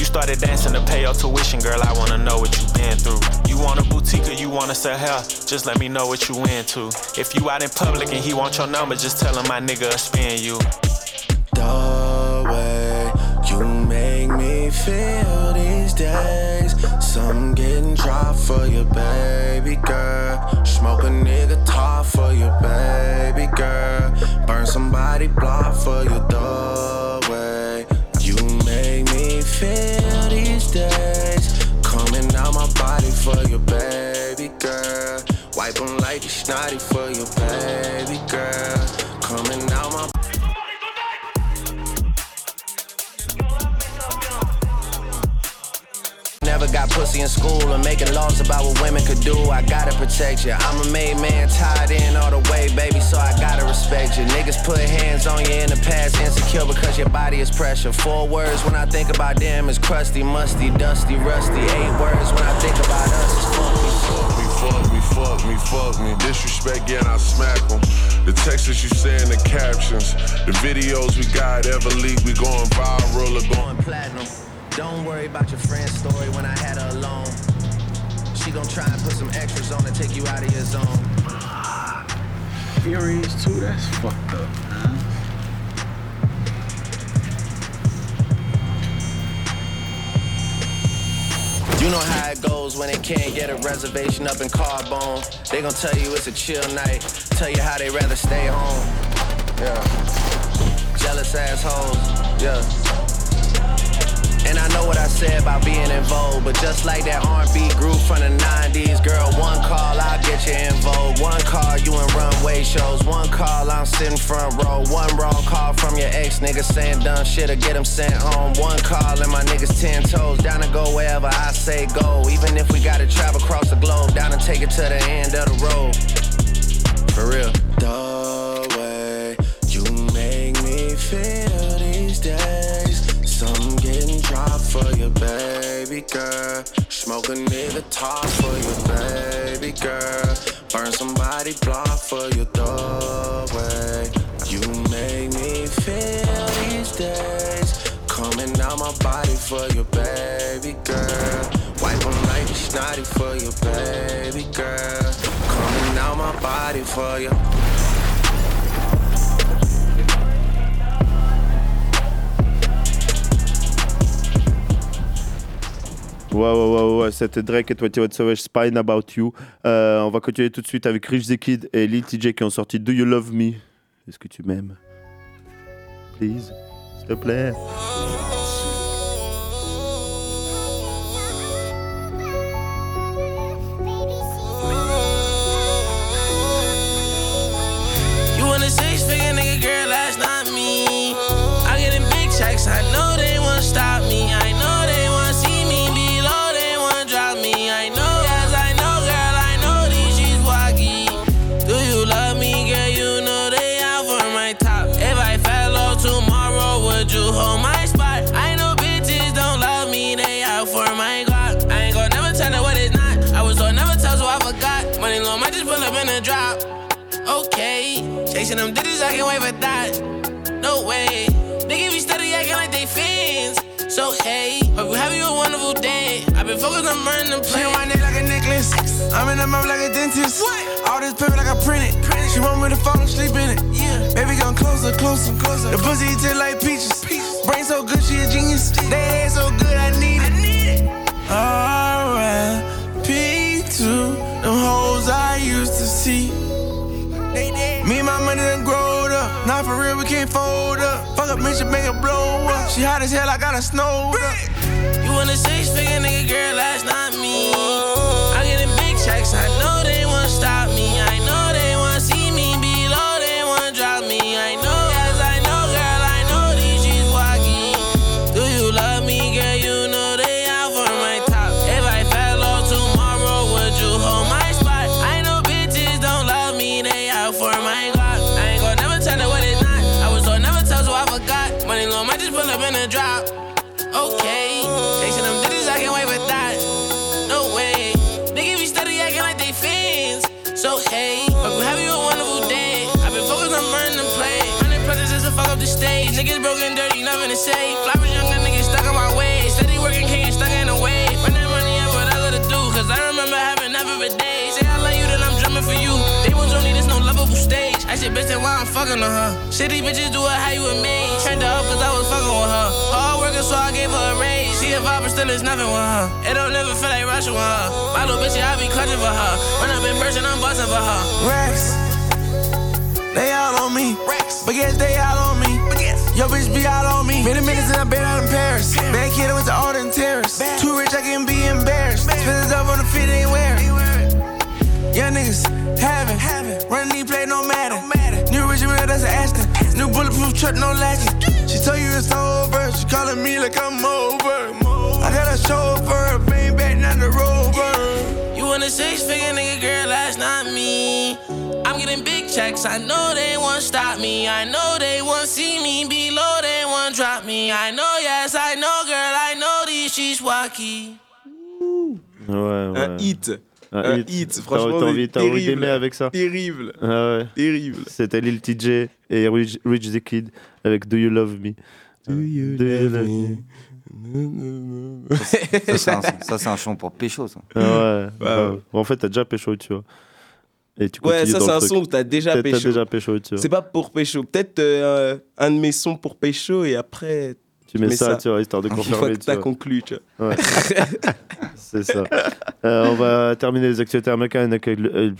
You started dancing to pay your tuition, girl. I wanna know what you been through. You want a boutique or you wanna sell hair? Just let me know what you into. If you out in public and he want your number, just tell him my nigga spin you. The way you make me feel these days. Some getting dry for your baby girl. Smoke a nigga top for your baby girl. Burn somebody block for your the for your baby girl. Wipe 'em like you snotty for your baby girl. Never got pussy in school and making laws about what women could do. I gotta protect you. I'm a made man, tied in all the way, baby, so I gotta respect you. Niggas put hands on you in the past, insecure because your body is pressure. Four words when I think about them is crusty, musty, dusty, rusty. Eight words when I think about us is fuck me. Fuck me, fuck me, fuck me. Disrespect, yeah, and I smack them. The texts you say in the captions, the videos we got ever leak, we going viral or going platinum. Don't worry about your friend's story when I had her alone. She gon' try and put some extras on to take you out of your zone. Furious too, that's fucked up, man. You know how it goes when they can't get a reservation up in Carbone. They gon' tell you it's a chill night, tell you how they rather stay home. Yeah. Jealous assholes, yeah. And I know what I said about being in vogue, but just like that R&B group from the 90s, girl, one call, I'll get you in vogue. One call, you in runway shows. One call, I'm sitting front row. One wrong call from your ex nigga saying dumb shit or get him sent home. One call and my niggas 10 toes, down to go wherever I say go. Even if we gotta travel across the globe, down and take it to the end of the road. Baby girl. Smoke a nigga top for your baby girl. Burn somebody block for your doorway. You make me feel these days. Coming out my body for your baby girl. Wipe them like a snotty for your baby girl. Coming out my body for you. Ouais, ouais, ouais, ouais, c'était Drake et 21 Savage Spine About You. Euh, on va continuer tout de suite avec Rich the Kid et Lil TJ qui ont sorti Do You Love Me? Est-ce que tu m'aimes? Please, s'il te plaît. You want a six figure nigga, girl, that's not me. I get in big checks, I know I can't wait for that. No way, niggas be steady acting like they fans. So hey, hope you have you a wonderful day. I've been focused on burning the on my neck like a necklace. I'm in the mouth like a dentist. What? All this paper like I print it. She want me to fall asleep in it. Yeah. Baby, come closer, closer, closer. The pussy taste like peaches. Brain so good, she a genius. They head so good, I need it. I need it. R.I.P. to them hoes I used to see. For real, we can't fold up. Fuck up, bitch, and make it blow up. She hot as hell, I got her snowed up. You want a six figure nigga, girl, that's not me. Oh. Fuck up the stage. Niggas broken, dirty, nothing to say. With younger niggas stuck in my way. Steady working, can't stuck in the way. Run that money up, what I to do. Cause I remember having of a day. Say I love you, then I'm drumming for you. They won't only this no lovable stage. I said, bitch, then why I'm fucking on her. Shitty bitches do it how you and me. Turned her up cause I was fucking with her. Hard working, so I gave her a raise. She a vibe, but still it's nothing with her. It don't never feel like rushing with her. My little bitch, yeah, I be clutching for her. When I'm in person, I'm busting for her. Rex. They all on me. Rex. But yes, they all on me. But yes. Yo, bitch be all on me. Many minutes and I've been out in Paris. Bad kid, I went to Alden Terrace. Too rich, I can be embarrassed. Spend it up on the feet fit, ain't wearing. Young niggas having, running these play no matter. matter New rich real, that's an Aston. New bulletproof truck, no latching. She told you it's over. She calling me like I'm over. I got a chauffeur, bang bang. six figure nigga, girl, that's not me. I'm getting big checks, I know they won't stop me. I know they won't see me below, they won't drop me. I know, yes, I know, girl, I know these streets wacky. Ouais, ouais. Un hit. Un, Un hit. franchement, T'as envie, t'as envie terrible. d'aimer avec ça Terrible. Ah ouais. Terrible. C'était Lil TJ et Rich, Rich the Kid avec Do You Love Me. Do You, Love Me? Ça, c'est un, ça, c'est un chant pour pécho, ça. Ah ouais. Ouais, ouais. En fait, t'as déjà pécho, tu vois. Et tu Ouais, ça c'est un truc. son où t'as déjà t'as pécho. déjà pécho, tu vois. C'est pas pour pécho. Peut-être euh, un de mes sons pour pécho et après. Tu mets ça, tu vois, histoire de Une confirmer, fois que tu t'as vois. conclu, tu vois. Ouais. C'est ça. Euh, on va terminer les actualités américaines avec le. euh,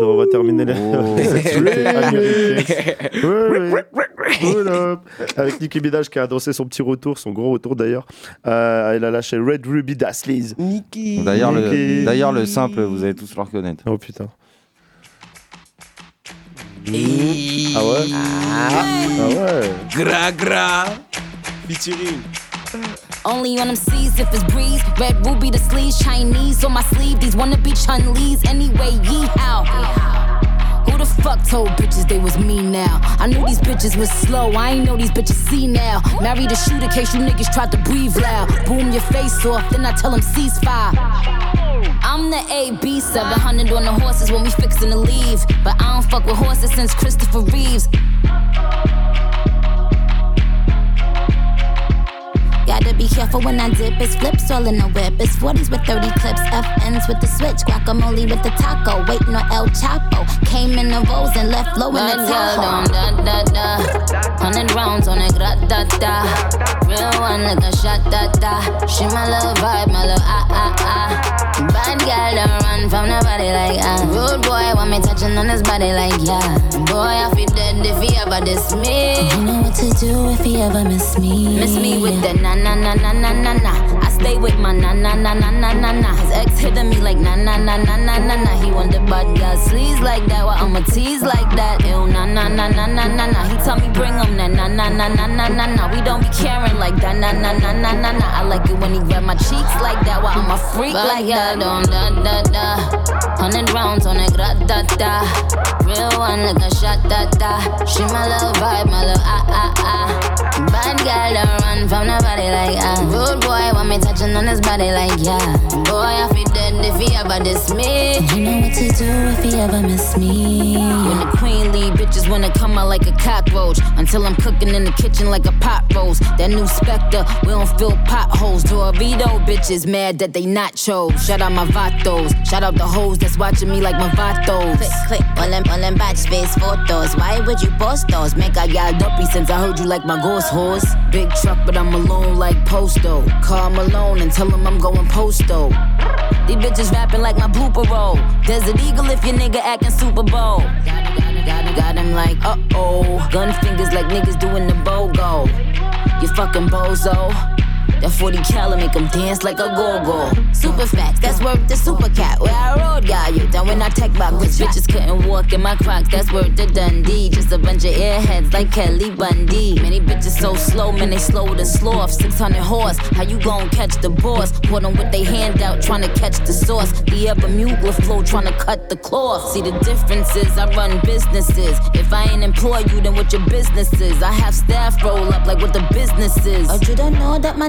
genre, on va terminer les, Oh. Avec Nicki Minaj qui a annoncé son petit retour, son gros retour d'ailleurs. Euh, elle a lâché Red Ruby Das Liz. Nicki. D'ailleurs, le, d'ailleurs, le simple, vous allez tous le reconnaître. Oh putain. Ah ouais Ah ouais Gra gra. Featuring. Only on them seas if it's breeze. Red ruby the sleeves, Chinese on my sleeve. These wanna be Chun Lees anyway. Yee how? Who the fuck told bitches they was me now? I knew these bitches was slow. I ain't know these bitches see now. Married a shooter case you niggas tried to breathe loud. Boom your face off, then I tell them ceasefire. I'm the AB 700 on the horses when we fixin' to leave. But I don't fuck with horses since Christopher Reeves. Gotta be careful when I dip. It's flips all in the whip. It's 40s with 30 clips. FNs with the switch. Guacamole with the taco. Waiting on El Chapo. Came in the Rolls and left low in the Tahoe. da da da. Hundred rounds on it, gra da da. Real one like a shot da da. She my little vibe, my little ah ah ah. Bad girl don't run from nobody like ah. Rude boy want me touching on his body like yeah. Boy I feel dead if he ever diss me. You know what to do if he ever miss me. Miss me with the na na na na na na na. I stay with my na na na na na na na. His ex hitting me like na na na na na na na. He the bad girl sleaze like that. Well I'ma tease like that. Ew na na na na na na na. He tell me bring him na na na na na na na na. We don't be caring like that na na na na na na. I like it when he grab my cheeks like that. Well I'm a freak like that. Don't da da da. Hundred rounds on it, gra da da. Real one like a shot da da. She my little vibe, my little ah ah ah. Bad girl don't run from nobody like ah. Rude boy want me touching on his body like yeah. Boy I feel dead if he ever diss me. You know what to do if he ever miss me. When the bitches wanna come out like a cockroach. Until I'm cooking in the kitchen like a pot roast. That new Spectre, we don't fill potholes. Dorito bitches mad that they not chose. Shout out my vatos. Shout out the hoes that's watching me like my vatos. Click, click, all them, all them batch face photos. Why would you post those? Make I got dumpy since I heard you like my ghost horse. Big truck, but I'm alone like Posto. Call Malone and tell him I'm going posto. These bitches rapping like my blooper roll. Desert Eagle if your nigga acting Super Bowl. Got, him, got him like, uh oh. Gun fingers like niggas doing the BOGO. You fucking bozo. That 40 cal make him dance like a go-go. Super facts, that's worth the super cat. Where I rode, got you. Then when I tech back, bitch, bitches couldn't walk in my crocs. That's worth the Dundee. Just a bunch of airheads like Kelly Bundy. Many bitches so slow, man, they slower than sloth. 600 horse, how you gon' catch the boss? Put them with they hand out, trying to catch the sauce. The upper mute with flow, trying to cut the cloth. See the difference is I run businesses. If I ain't employ you, then what your business is? I have staff roll up like what the business is. Oh, you don't know that my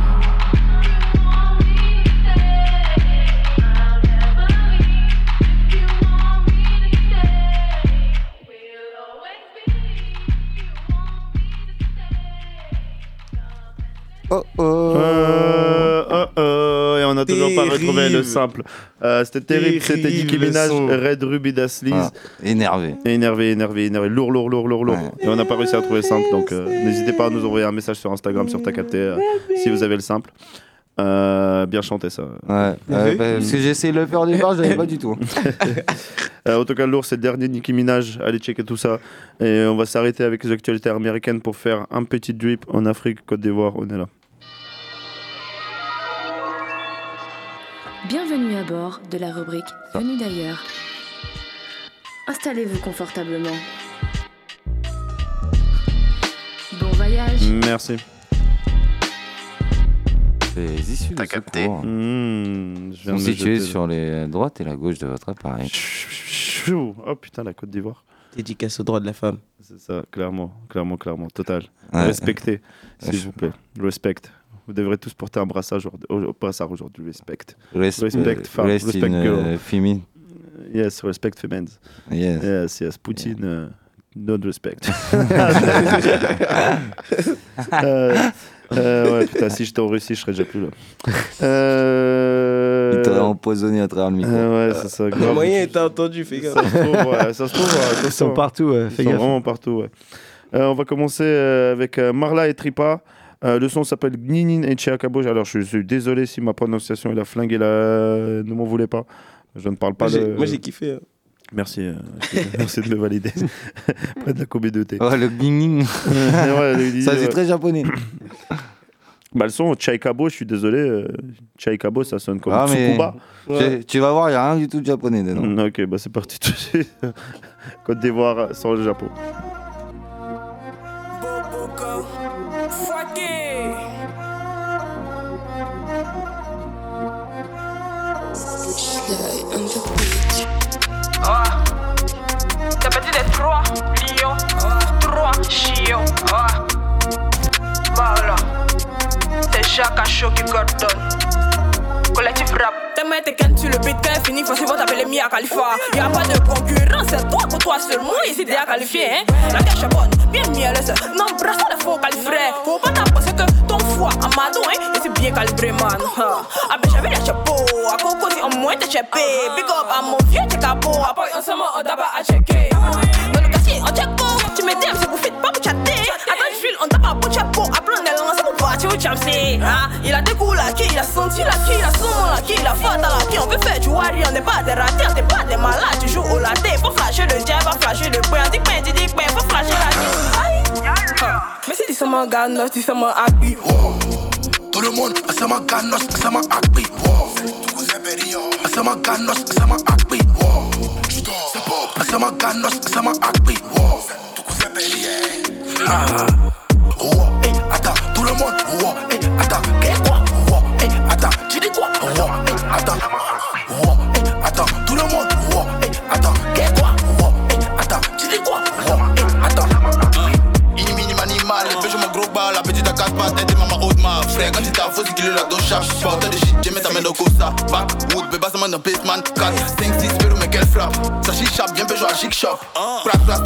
Oh oh. Euh, oh oh. Et on a toujours pas retrouvé le sample. Euh, c'était terrible, c'était Nicki Minaj. Red Ruby Das Liz. Ah, énervé. Énervé, énervé, énervé. Lourd, lourd, lourd, lourd, lourd. Et on n'a pas réussi à trouver le sample. Donc euh, n'hésitez pas à nous envoyer un message sur Instagram, sur ta capté, euh, si vous avez le sample. Euh, bien chanté ça. Ouais, ouais, bah, parce que j'ai essayé de le faire au départ, j'avais pas du tout. Euh, en tout cas, lourd, c'est le dernier Nicki Minaj. Allez checker tout ça. Et on va s'arrêter avec les actualités américaines pour faire un petit drip en Afrique, Côte d'Ivoire. On est là. Bienvenue à bord de la rubrique Venu d'ailleurs. Installez-vous confortablement. Bon voyage. Merci. Les issues T'as de capté Mmh, je viens sont situées sur les droite et la gauche de votre appareil. Chou. Oh putain, la Côte d'Ivoire. Dédicace aux droits de la femme. C'est ça, clairement, clairement, clairement, total. Ouais. Respectez, s'il Ouais, vous plaît. Respect. Vous devrez tous porter un brassard aujourd'hui, au- au brassard aujourd'hui. Respect. Res- respect, euh, femme. rest Respect, in, girl. féminin. Yes, respect femmes. Yes. Yes, yes. Poutine, euh, non respect. Euh, euh, ouais, putain, si j'étais en Russie, je serais déjà plus là. Euh... Il t'aurait empoisonné à travers le micro. Euh, ouais, c'est ça. Le moyen est entendu, fais gaffe. Ça se trouve, ouais, ça se trouve, ouais. Ils sont partout, ouais, fais Ils sont gaffe. vraiment partout, ouais. Euh, on va commencer euh, avec euh, Marla et Tripa. Euh, le son s'appelle Gninin et Chiakabo. Alors, je suis désolé si ma prononciation est a flingué là. Ne m'en voulez pas. Je ne parle pas Moi, j'ai- de. moi, j'ai kiffé. hein. Merci, euh, merci de me valider. Près de la communauté. Oh, le Ouais, le- Ça, c'est très japonais. Bah, le son Chaikabo, je suis désolé. euh, Chaikabo, ça sonne comme Ah, Tsukuba. tu, tu vas voir, il n'y a rien du tout de japonais dedans. Mm, Ok, bah c'est parti tout de suite. Côte d'Ivoire sans le Japon. Trois chiots. Ah. Bah là, c'est Jacques Acho qui coordonne. Collectif rap. T'es calme sur le beat, quand fini, faut suivre t'appeler Mia Khalifa. Y'a pas de concurrence, c'est toi pour toi seulement, ici t'es à qualifier, hein. La cache est bonne, bien mielleuse. Non, brasse le faux califré. Faut pas t'apposer que ton foie, Amadou, hein, et c'est bien calibré, man. Ah, ben j'avais les chapeaux, à Coco, si au moins t'es chépé. Big up à mon vieux, t'es capot. Après, on d'abord à checker. Dans le quartier, on check pas. Tu me dis, c'est pour fit, pas pour chatter. File, on tape à bout chapeau. Après, on est lancé pour partir au. Ah, il a des coups là, qui il a senti là, qui il a son là, qui il a fait là, qui on veut faire du warrior. On n'est pas des ratés, on n'est pas des malades. Tu joues au latte, faut flasher le jab, faut flasher le point. Dis ben, dis ben, faut flasher la vie. Mais si tu un gars, non, tu sommes un happy. Tout le monde, asama ganos, asama akbi. Asama ganos, asama akbi. Asama ganos, asama akbi. Ah. Oh, eh, attends, tout le monde. Oh, eh, attends, qu'est quoi? Attends, tu dis quoi? Oh, eh, attends. Oh, eh, attends, tout le monde. Oh, eh, attends, qu'est quoi? Oh, eh, attends, tu dis quoi? Oh, eh, attends. Ini mini manimal, beijo mon gros bal, la petite à casse pas tête et maman haute ma frère. Quand tu t'as faux, c'est qu'il là, dos chape. Porte de shit, j'ai mis ta main dans Costa. Backwood, bébé, ça m'a dans Baseman. 4, 5, 6, pero mais quelle frappe. Ça chicha, bien Peugeot à chic shop. Place, place,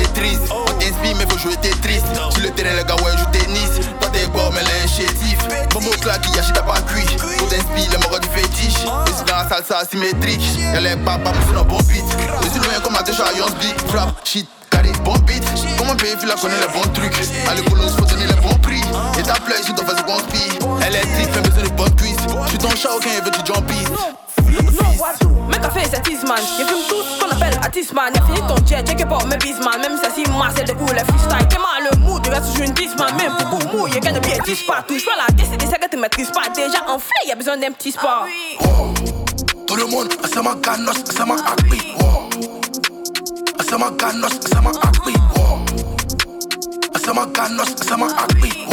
Tetris. On t'inspire, mais faut jouer Tetris. Sur le terrain, les gars, ouais, joue tennis. Toi, t'es bon, mais l'un chétif. Bobo claque, y'a t'as pas cuit. Faut t'inspire, les morts du fétiche. Et c'est dans la salsa asymétrique. Y'a les papas, mais c'est un bon beat. Et c'est loin comme la déjà, Yons Big. Frappe, shit. Carré, bon beat. Comment payer, la connaît les bons trucs? À l'école, faut donner les bons prix. Et ta plaie, je dois faire ce. Elle est triste, fait besoin de bonnes cuisses. Je suis ton chat, aucun veut du jump Non, Wazoo, mec a fait cet Isman. Y'a fume tout appelle Atisman. Y'a fini ton jet, check pas mes bisman. Même si c'est masse, c'est cool, les freestyle. T'es mal le mood, tu restes sur une disman. Même pour Goumou, y'a qu'un de pied, dis pas. Touche pas la tête, c'est que tu maîtrises pas. Déjà enflé, y'a besoin d'un petit sport. Tout le monde, asama ganos, asama akbi. Asama ganos, asama akbi. Asama ganos, asama akbi.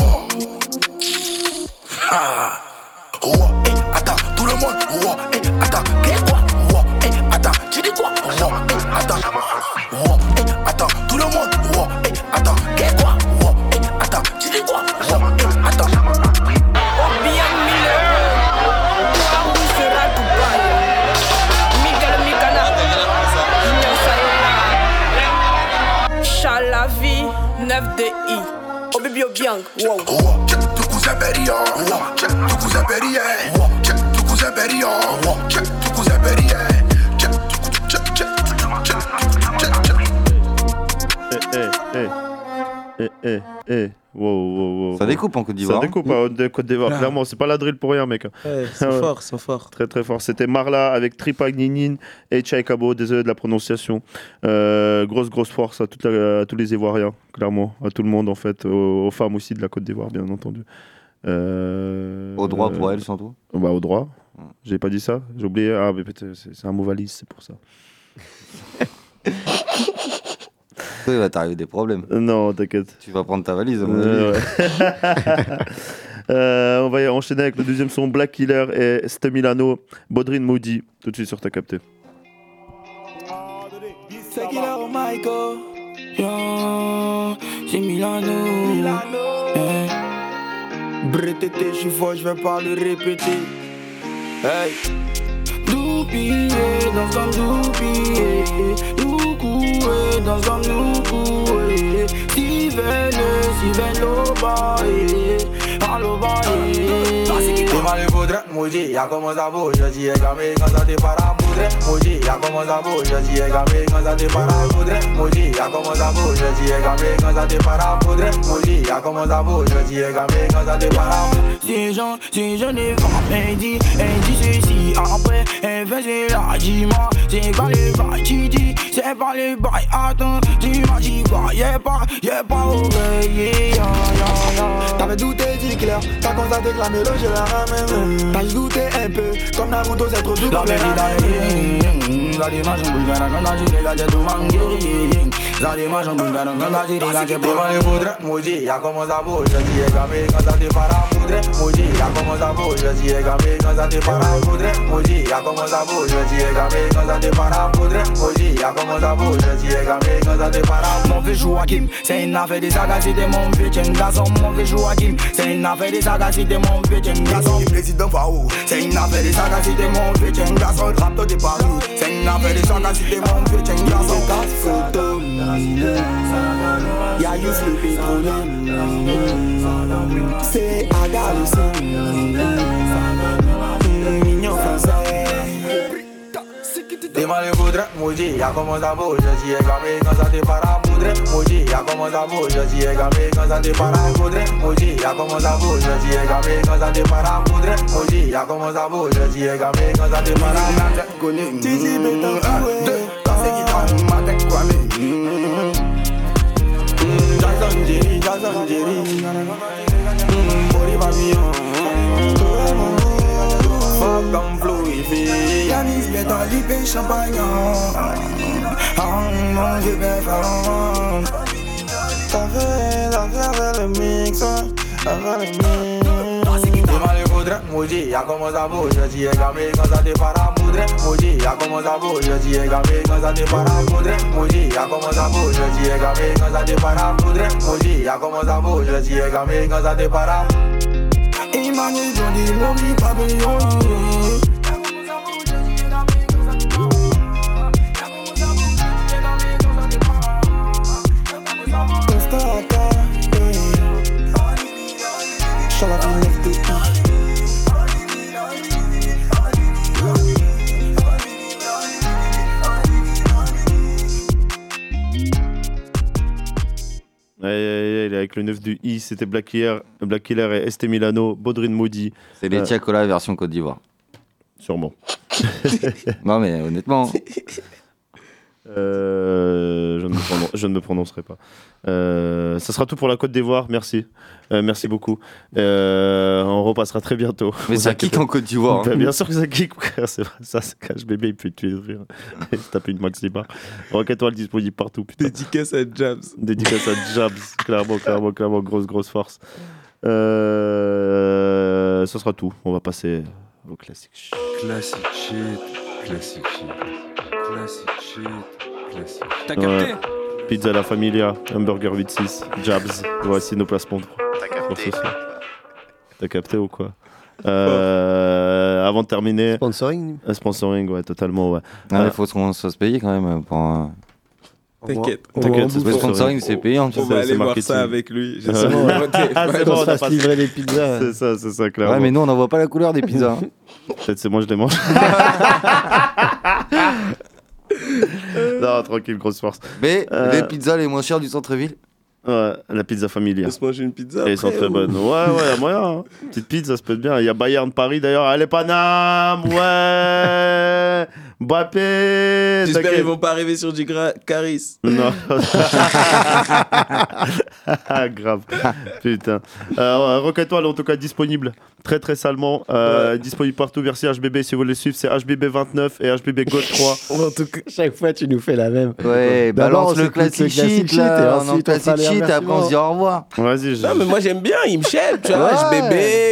Ah. Oh, eh, attends, tout le monde. Oh, eh, attends, qu'est-ce? Oh, dis quoi? Oh, eh, attends. Oh, eh, attends, tout le monde. Oh, eh, attends, qu'est-ce quoi? Oh, eh, attends, tu dis quoi? Oh, eh, attends. Oh, bien Miller. Où sera Dubaï? Miguel Sayona. Chalavi, 9DI. Oh, baby, oh, bien. Wow. Tukuzeberia, check Tukuzeberia, check Tukuzeberia, check Tukuzeberia, check Eh, eh, eh. Eh. Wow, wow, wow. Ça découpe en Côte d'Ivoire, Ça hein. découpe hein, de Côte d'Ivoire, clairement. C'est pas la drill pour rien, mec. Ouais, sont Ouais. forts, ils sont forts. Très très fort. C'était Marla avec Tripa Gninin et Chaikabo. Désolé de la prononciation. Euh, grosse grosse force à, toute la- à tous les Ivoiriens, clairement. À tout le monde, en fait. Aux, aux femmes aussi de la Côte d'Ivoire, bien entendu. Euh, Au droit pour euh, elles, surtout Bah, au droit. J'ai pas dit ça J'ai oublié. Ah, mais peut-être, c'est c'est un mot valise, c'est pour ça. Toi, il va t'arriver des problèmes. Non, t'inquiète. Tu vas prendre ta valise, mon Euh, ouais. Euh, on va y enchaîner avec le deuxième son Black Killer et Ste Milano, Bodrin Moody, tout de suite sur ta capté. C'est Killer au Michael. Yo, c'est Milano. Yeah. Bretété, je suis fort, je vais pas le répéter. Hey. Doupillé dans un doupillé. Noukoué dans un noukoué. Steven, Steven Loba. Aloba. T'es mal le faudrait, Moji, y'a comment ça bouge, je dis, gamé, quand ça t'est pas la poudre, Moji, y'a comment ça bouge, je dis, gamé, quand ça t'est pas la poudre, Moji, y'a comment ça bouge, je dis, gamé, quand ça t'est pas la poudre, Moji, y'a comment ça bouge, je dis, gamé, quand ça t'est pas la poudre. Si j'en, si je n'ai pas, elle dit, elle dit ceci, après, elle faisait la dis-moi, c'est pas les bails, tu dis, c'est pas les bails, attends, tu m'as dit quoi, y'a pas, y'a pas oreiller, ya, ya, ya. T'avais douté, dit clair, t'as constaté que la mélodie la ramène. T'as douté un peu, comme Naruto, c'est trop doux. La vérité, la bouge, je dis, gamé, quand ça t'est pas la poudre. Moji, y'a comment ça bouge, je dis, gamé, quand ça t'est pas la poudre. Mon vieux Joachim, c'est une affaire des sagacités, mon vieux garçon. Mon vieux Joachim, c'est une affaire sagacités, mon vieux garçon. Président Fao, c'est une affaire mon vieux garçon. De Paris, c'est une affaire des sagacités, mon vieux garçon. Casse photo, y'a you flippé trop C'est Aga le son, poudre, Moji, y'a comment ça bouge, je dis gamé quand ça t'est pas la poudre, Moji, y'a comment ça bouge, je dis gamé quand ça t'est pas la poudre, Moji, y'a comment ça bouge, je dis gamé quand ça t'est pas la poudre. Titi béton, deux, c'est qui t'a ma tête kwame. Jason Jerry, Jason Jerry, Body Babylon, Fuck I'm fluifié. Yanis béton, lipé champagne. Ah, mon Dieu, ben fort. T'as fait, t'as fait avec le mix, hein, avec le mix. T'es mal le poudre, Moji, y'a comment ça bouge, je dis gamé quand ça t'est pas la poudre, Moji, y'a comment ça bouge, je dis gamé quand ça t'est pas la poudre, Moji, y'a comment ça bouge, je dis gamé quand ça t'est pas la poudre, Moji, y'a comment ça avec le 9 du I, c'était Black Killer, Black Killer et Este Milano, Bodrin Moody. C'est les Euh, Tiakola version Côte d'Ivoire. Sûrement. non, mais honnêtement. Euh, je, ne me pronon- je ne me prononcerai pas. Euh, ça sera tout pour la Côte d'Ivoire. Merci. Euh, merci beaucoup. Euh, on repassera très bientôt. Mais ça kick en Côte d'Ivoire, hein. Bien sûr que ça kick, frère. C'est vrai. Ça, c'est cache bébé, il peut tuer de rire. Et se taper une maxi bar. Rocket Wall disponible partout. Putain. Dédicace à Jabs. Dédicace à Jabs. clairement, clairement, clairement. Grosse, grosse force. Euh, ça sera tout. On va passer au classique. Classic shit, classic shit, classic shit, classic shit. T'as capté Ouais. Pizza La Familia, Hamburger 86, Jabs. Voici nos placements pour ce soir. T'as capté ou quoi Euh, Avant de terminer. Sponsoring Sponsoring, ouais, totalement, ouais. Ah, Euh, il faut qu'on se fasse payer quand même pour. T'inquiète. T'inquiète, Le sponsoring, c'est payant, tu On sais. va aller c'est voir ça avec lui. Ah, c'est bon, se on a fasse pas- livrer les pizzas. C'est ça, c'est ça, clairement. Ouais, mais nous, on n'en voit pas la couleur des pizzas. Peut-être c'est moi, je les mange. non, tranquille, grosse force. Mais Euh, les pizzas les moins chères du centre-ville Ouais, la pizza familiale. On se mange une pizza. Et elles sont après, très ou- bonnes. Ouais, ouais, y a moyen. hein. Petite pizza, ça peut être bien. Il y a Bayern Paris d'ailleurs. Allez, Paname Ouais Mbappé J'espère qu'ils vont pas arriver sur du gra- Caris. Non. Grave. Putain. Euh, Rock Étoile, en tout cas, disponible très très salement. Euh, Disponible partout. Merci HBB si vous voulez le suivre. C'est HBB29 et HBB Gold 3. en tout cas, Chaque fois, tu nous fais la même. Ouais, balance le classic shit, là, on les shit, et après on se dit au revoir. Vas-y. je- Non, mais moi j'aime bien, il me chèpe, tu vois. Ouais.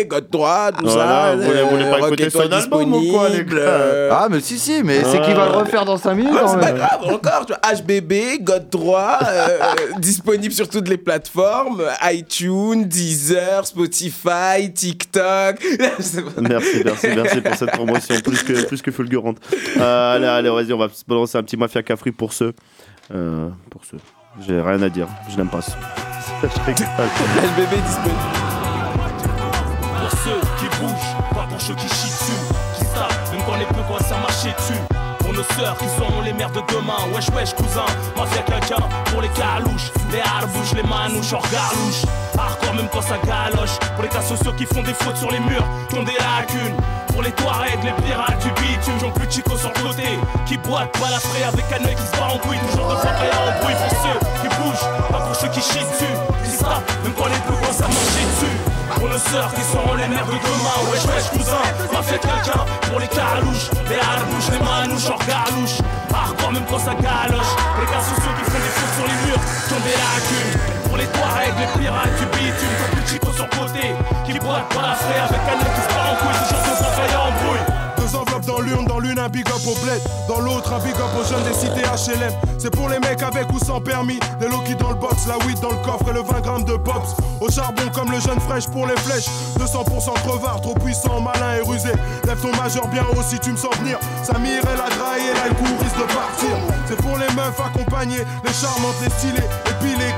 HBB, God 3, tout Voilà, ça. vous voulez- vous voulez pas Rock écouter son album ou quoi, les disponible, gars euh, Ah, mais si, si, mais c'est qu'il va le refaire dans 5 minutes. Ouais, c'est pas même. grave, encore, tu vois, HBB, God 3, euh, disponible sur toutes les plateformes, iTunes, Deezer, Spotify, TikTok. Pas- Merci, merci, merci pour cette promotion plus que, plus que fulgurante. Euh, allez, allez, vas-y, on va se balancer un petit Mafia Cafri pour ceux. Euh, pour ceux. J'ai rien à dire, je n'aime pas ça. Je. HBB disponible. Pour ceux qui bougent, pas pour ceux qui chient dessus, quand les peu commencent à marcher dessus. Pour nos sœurs qui seront les mères de demain, wesh wesh cousin, mafia quelqu'un. Pour les calouches, les harbouches, les manouches, hors galouche. Hardcore même quand ça galoche. Pour les cas sociaux qui font des fautes sur les murs, qui ont des lacunes. Pour les Touaregs, les pirates du bitume, j'en plus chico sur le côté. Qui boitent, balafré avec un œil qui se bat en couille. Toujours de prêt à embrouille pour ceux qui bougent, pas pour ceux qui chient dessus. Qui savent, même quand les peu commencent à marcher dessus. Pour nos sœurs qui seront les mères de demain, wesh wesh cousin, va faire quelqu'un. Pour les calouches, les harbouches, les manouches, hors galouche. Hardcore même quand ça galoche. Les gars sociaux qui font des fautes sur les murs, qui ont des lacunes. Les Touaregs, les pirates du bitume, comme plus chico sur le côté. Qui boitent, balafré avec un œil qui se bat en couille. Toujours de fois prêt à embrouille. Deux enveloppes dans l'une, dans l'une un big up au bled, dans l'autre un big up aux jeunes des cités HLM. C'est pour les mecs avec ou sans permis, des Loki dans le box, la weed dans le coffre et le 20 grammes de pops. Au charbon comme le jeune fraîche pour les flèches, 200% crevard, trop puissant, malin et rusé. Lève ton majeur bien haut si tu me sens venir. Samir et la graille et là le coup risque de partir. C'est pour les meufs accompagnées, les charmantes, les stylées,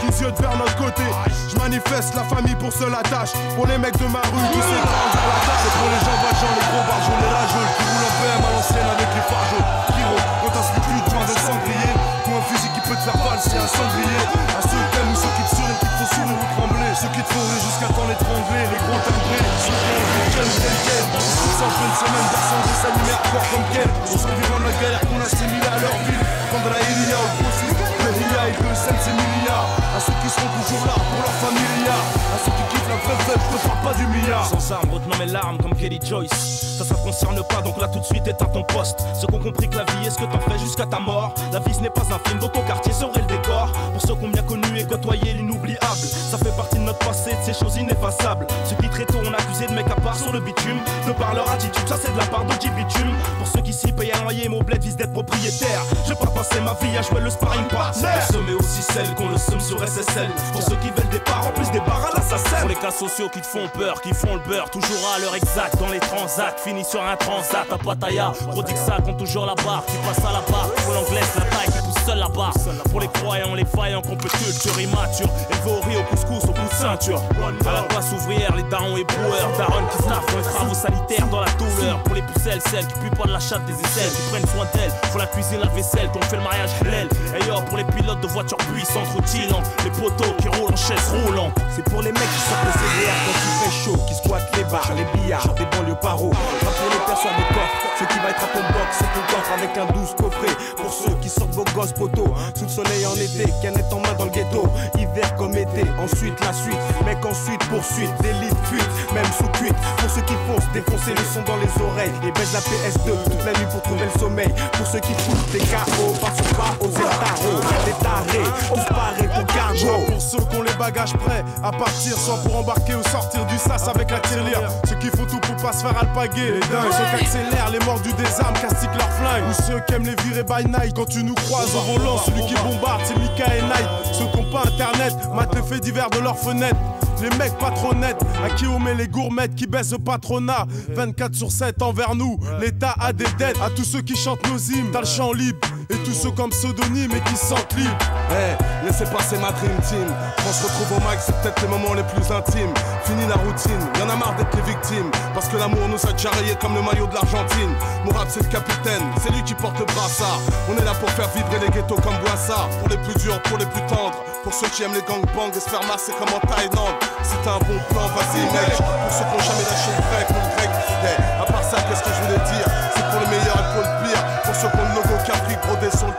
Je manifeste la famille pour seule attache. Pour les mecs de ma rue qui s'étendent vers la tâche. C'est pour les gens valjean, les gros barjols, les rageux qui roulent en PM à l'ancienne avec les fargeaux. Kiro, quand t'as ce plus de de sanglier. Ou un fusil qui peut te faire valser un sanglier. À ceux qui t'aiment ou ceux qui te sourient, qui te font sourire ou trembler. Ceux qui te font rire jusqu'à temps l'étrangler. Les gros timbrés, ceux qui ont quel. Ils sont en une semaine versant des animés hardcore comme quel. On s'en vivant de la galère qu'on assimile à leur ville. Prendre la Ilia au sud. Le Ria et le Sen, c'est milliards. À ceux qui seront toujours là pour leur familia. À ceux qui kiffent la vraie fête, je te parle pas du milliard. Sans armes, retenant mes larmes comme Kelly Joyce. Ça, ça te concerne pas, donc là tout de suite éteins ton poste. Ceux qui ont compris que la vie est ce que t'en fais jusqu'à ta mort? La vie ce n'est pas un film, donc ton quartier serait le décor. Pour ceux qui ont bien connu et côtoyé l'inoubliable. Ça fait partie de notre passé, de ces choses ineffaçables. Ceux qui très tôt ont accusé de mecs à part sur le bitume. De par leur attitude, ça c'est de la part de bitume. Pour ceux qui s'y payent un loyer, mon bled vise d'être propriétaire. Je vais pas passer ma vie à jouer le sparring partner. Mais aussi celles qu'on le somme sur SSL. Pour ceux qui veulent des parts, en plus des barres à l'assassin. Pour les cas sociaux qui te font peur, qui font le beurre, toujours à l'heure exacte dans les transats. Fini sur un transat à Pattaya. Gros ça compte toujours la barre, qui passe à la barre. Pour l'anglaise, la taille qui pousse seul la barre. Pour les croyants, les faillants, qu'on peut culture immature. Élevé au couscous, au bout de ceinture. À la place ouvrière, les darons et broueurs. Darons qui staffent les travaux sanitaires dans la douleur. Pour les pucelles, celles qui puent pas de la chatte des aisselles, qui prennent soin d'elles. Pour la cuisine, la vaisselle, qu'on fait le mariage l'aile. Et pour les pilotes de voitures puissantes, routillantes. Les poteaux qui roulent en chaise roulante. C'est pour les mecs qui sortent le CDR quand il fait chaud, qui squattent les bars, les billards, des banlieues paro. Pas pour les personnes de coffre, ceux qui va être à ton box, c'est ton coffre avec un douce coffret. Pour ceux qui sortent vos gosses poteaux, sous le soleil en été, canette en main dans le ghetto. Hiver comme été, ensuite la suite, mec ensuite poursuite, délit fuite, même sous cuite. Pour ceux qui foncent, défoncer le son dans les oreilles et baisse la PS2 toute la nuit pour trouver le sommeil. Pour ceux qui foutent des KO, passent pas aux étaros, des tarés, on se pour cargo. pour ceux qui ont les bagages prêts à partir, soit pour embarquer ou sortir du sas avec la tirelire. Ceux qui font tout pour pas se faire alpaguer, les dingues. Ceux qui accélèrent les morts du désarme, castiquent leur flingue. Ou ceux qui aiment les virer by night. Quand tu nous croises au volant, celui qui bombarde, c'est Mika et Night. Ceux qui ont pas internet, matent les faits divers de leurs fenêtres. Les mecs pas trop nets, à qui on met les gourmettes qui baissent le patronat. 24 sur 7 envers nous, l'État a des dettes. À tous ceux qui chantent nos hymnes, t'as le champ libre. Et tous ceux comme pseudonyme et qui se sentent libres. Eh, laissez passer ma dream team. Quand on se retrouve au mic, c'est peut-être les moments les plus intimes. Fini la routine, y'en a marre d'être les victimes. Parce que l'amour nous a déjà comme le maillot de l'Argentine. Mon c'est le capitaine, c'est lui qui porte le brassard. On est là pour faire vibrer les ghettos comme Boissard. Pour les plus durs, pour les plus tendres. Pour ceux qui aiment les gangbangs et se faire masser comme en Thaïlande. T'as un bon plan, vas-y, mec. Pour ceux qui ont jamais lâché le grec, mon grec. Hey, à part ça, qu'est-ce que je voulais dire?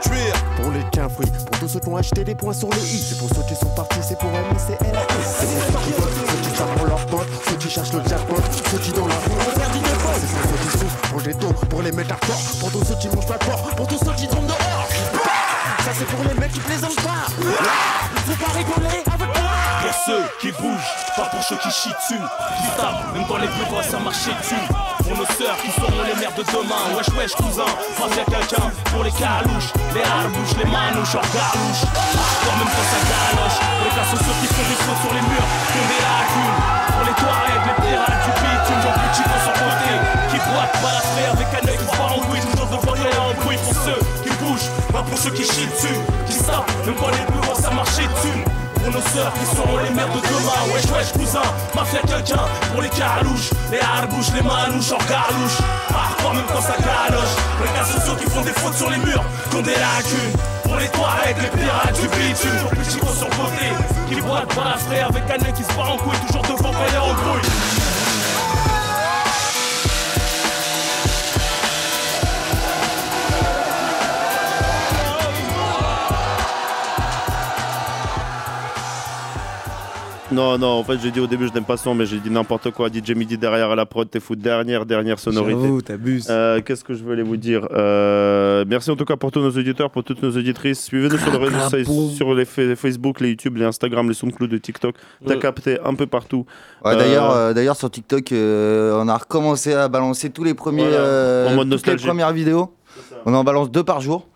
Pour les quinfris, pour tous ceux qui ont acheté des points sur le i, c'est pour ceux qui sont partis, c'est pour aimer, c'est LAS. C'est pour ceux qui votent, ceux qui savent pour leurs potes, ceux qui cherchent le jackpot, ceux qui dans la rue ont perdu des. C'est pour ceux qui souffrent, pour les taux, pour les métaphores, pour tous ceux qui mangent pas de porc, pour tous ceux qui tombent dehors. Ça c'est pour les mecs qui plaisantent pas. Faut pas rigoler avec moi. Pour ceux qui bougent, pas pour ceux qui chient dessus. Qui tapent, même quand les plus gros ça marchait dessus. Pour nos sœurs qui seront les mères de demain. Wesh, wesh, cousin, face à quelqu'un. Pour les calouches, les harbouches, les manouches, hors galouche. Quand même quand ça galoche. Les cas sociaux qui font des sur les murs, qui ont des lacunes. Pour les toilettes, les pirates du bitume, Jean Petit dans son côté. Qui boite, balafré avec un œil part en couille. Toujours devant et en bruit pour ceux qui bougent, pas pour ceux qui chient dessus. Qui savent, même quand les plus gros ça marchait dessus. Pour nos sœurs qui seront les mères de demain. Wesh wesh cousin, mafia quelqu'un Pour les carouches, les harbouches, les manouches en galouche Hardcore même quand ça galoche. Pour les gars sociaux qui font des fautes sur les murs Qui des lacunes. Pour les toilettes, les pirates du bitume. Pour les chicos sur côté Qui boitent pas la frais avec un nez qui se part en couille Toujours devant quand il y Non, non, en fait, j'ai dit au début, je n'aime pas son, mais j'ai dit n'importe quoi. DJ Midi derrière à la prod, t'es fou. Dernière, dernière sonorité. J'avoue, t'abuses. Euh, Qu'est-ce que je voulais vous dire Euh, Merci en tout cas pour tous nos auditeurs, pour toutes nos auditrices. Suivez-nous sur les réseaux sociaux, sur les fa- Facebook, les YouTube, les Instagram, les SoundCloud, les TikTok. T'as Ouais. capté un peu partout. Ouais, Euh, d'ailleurs, euh, d'ailleurs sur TikTok, euh, on a recommencé à balancer tous les premiers, Voilà, euh, en mode toutes les premières vidéos. On en balance deux par jour.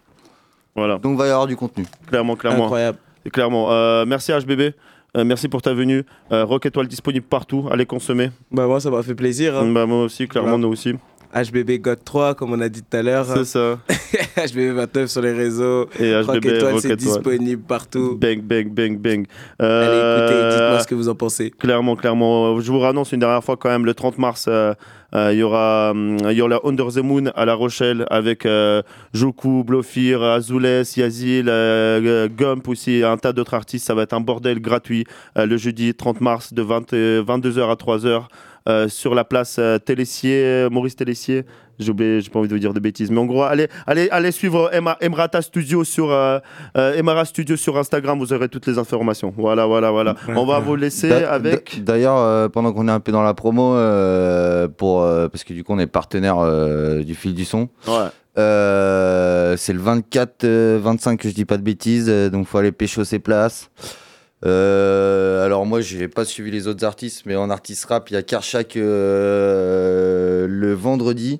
Voilà. Donc il va y avoir du contenu. Clairement, clairement. Incroyable. Clairement. Euh, merci HBB. Euh, merci pour ta venue. Euh, Rock Étoile disponible partout. Allez consommer. Bah moi ça m'a fait plaisir. hein. Bah, moi aussi, clairement, Voilà. nous aussi. HBB God 3 comme on a dit tout à l'heure. C'est ça. HBB 29 sur les réseaux. Et HBB, Étoile Rock c'est disponible partout. Bang, bang, bang, bang. Allez écoutez, Euh, dites-moi ce que vous en pensez. Clairement, clairement. Je vous annonce une dernière fois quand même, le 30 mars, euh, euh, il y aura il y aura Under the Moon à La Rochelle avec euh, Joku, Blofir, Azules, Yazil, euh, euh, Gump aussi, un tas d'autres artistes. Ça va être un bordel gratuit euh, le jeudi 30 mars de 20, euh, 22h à 3h. Euh, sur la place euh, Téléssier, Maurice Téléssier. J'ai oublié, j'ai pas envie de vous dire de bêtises. Mais en gros, allez, allez, allez suivre Emma, Emrata Studio sur euh, euh, Emara Studio sur Instagram. Vous aurez toutes les informations. Voilà, voilà, voilà. On va vous laisser D'a- avec. d'a- D'ailleurs, euh, pendant qu'on est un peu dans la promo, euh, pour, euh, parce que du coup on est partenaire euh, du fil du son. Ouais. Euh, c'est le 24, euh, 25 que je dis pas de bêtises, euh, donc faut aller pécho ses places. Euh, alors moi j'ai pas suivi les autres artistes, mais en artiste rap il y a Karchak euh, le vendredi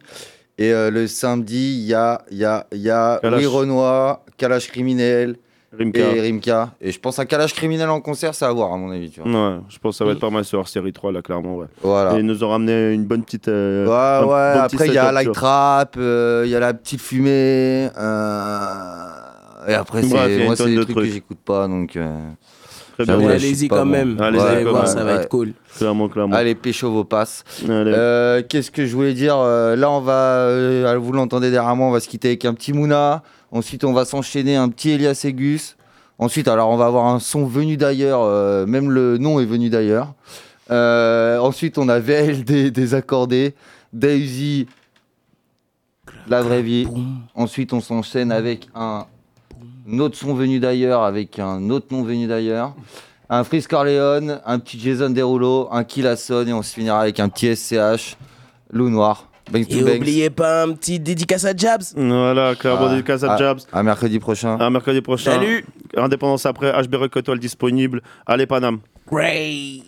et euh, le samedi il y a il y a il y a Kalash. Louis Renoir, Kalash criminel Rimka. et Rimka. Et je pense à Kalash criminel en concert, ça à voir à mon avis. Tu vois. Ouais, je pense que ça va être pas mal sur série 3 là clairement ouais. Voilà. Et ils nous ont ramené une bonne petite euh, Ouais, un ouais, après il y a Light. Trap, euh, il y a la petite fumée. euh, et après, c'est moi, c'est des de trucs, trucs. que j'écoute pas. Donc, euh, Très bien. suis Allez-y quand bon. même. Allez-y vous quand allez voir, même. ça va Ouais. être cool. Clairement, clairement. Allez, pécho vos passes. Allez. Euh, Qu'est-ce que je voulais dire Euh, Là, on va, euh, vous l'entendez derrière moi, on va se quitter avec un petit Mouna. Ensuite, on va s'enchaîner un petit Elias Egus. Ensuite, alors, on va avoir un son venu d'ailleurs. euh, même le nom est venu d'ailleurs. Euh, ensuite, on a VLD désaccordé. Daisy, la vraie vie. Ensuite, on s'enchaîne avec un autre son venu d'ailleurs, avec un autre nom venu d'ailleurs. Un Freeze Corleone, un petit Jason Derulo, un Killasson et on se finira avec un petit SCH, Loup Noir. Banks to Et Banks. oubliez pas un petit dédicace à Jabs. Voilà, clairement Ah, dédicace à Jabs. À mercredi prochain. À mercredi prochain. Salut. Indépendance après, HB Étoile disponible. Allez Paname. Ray.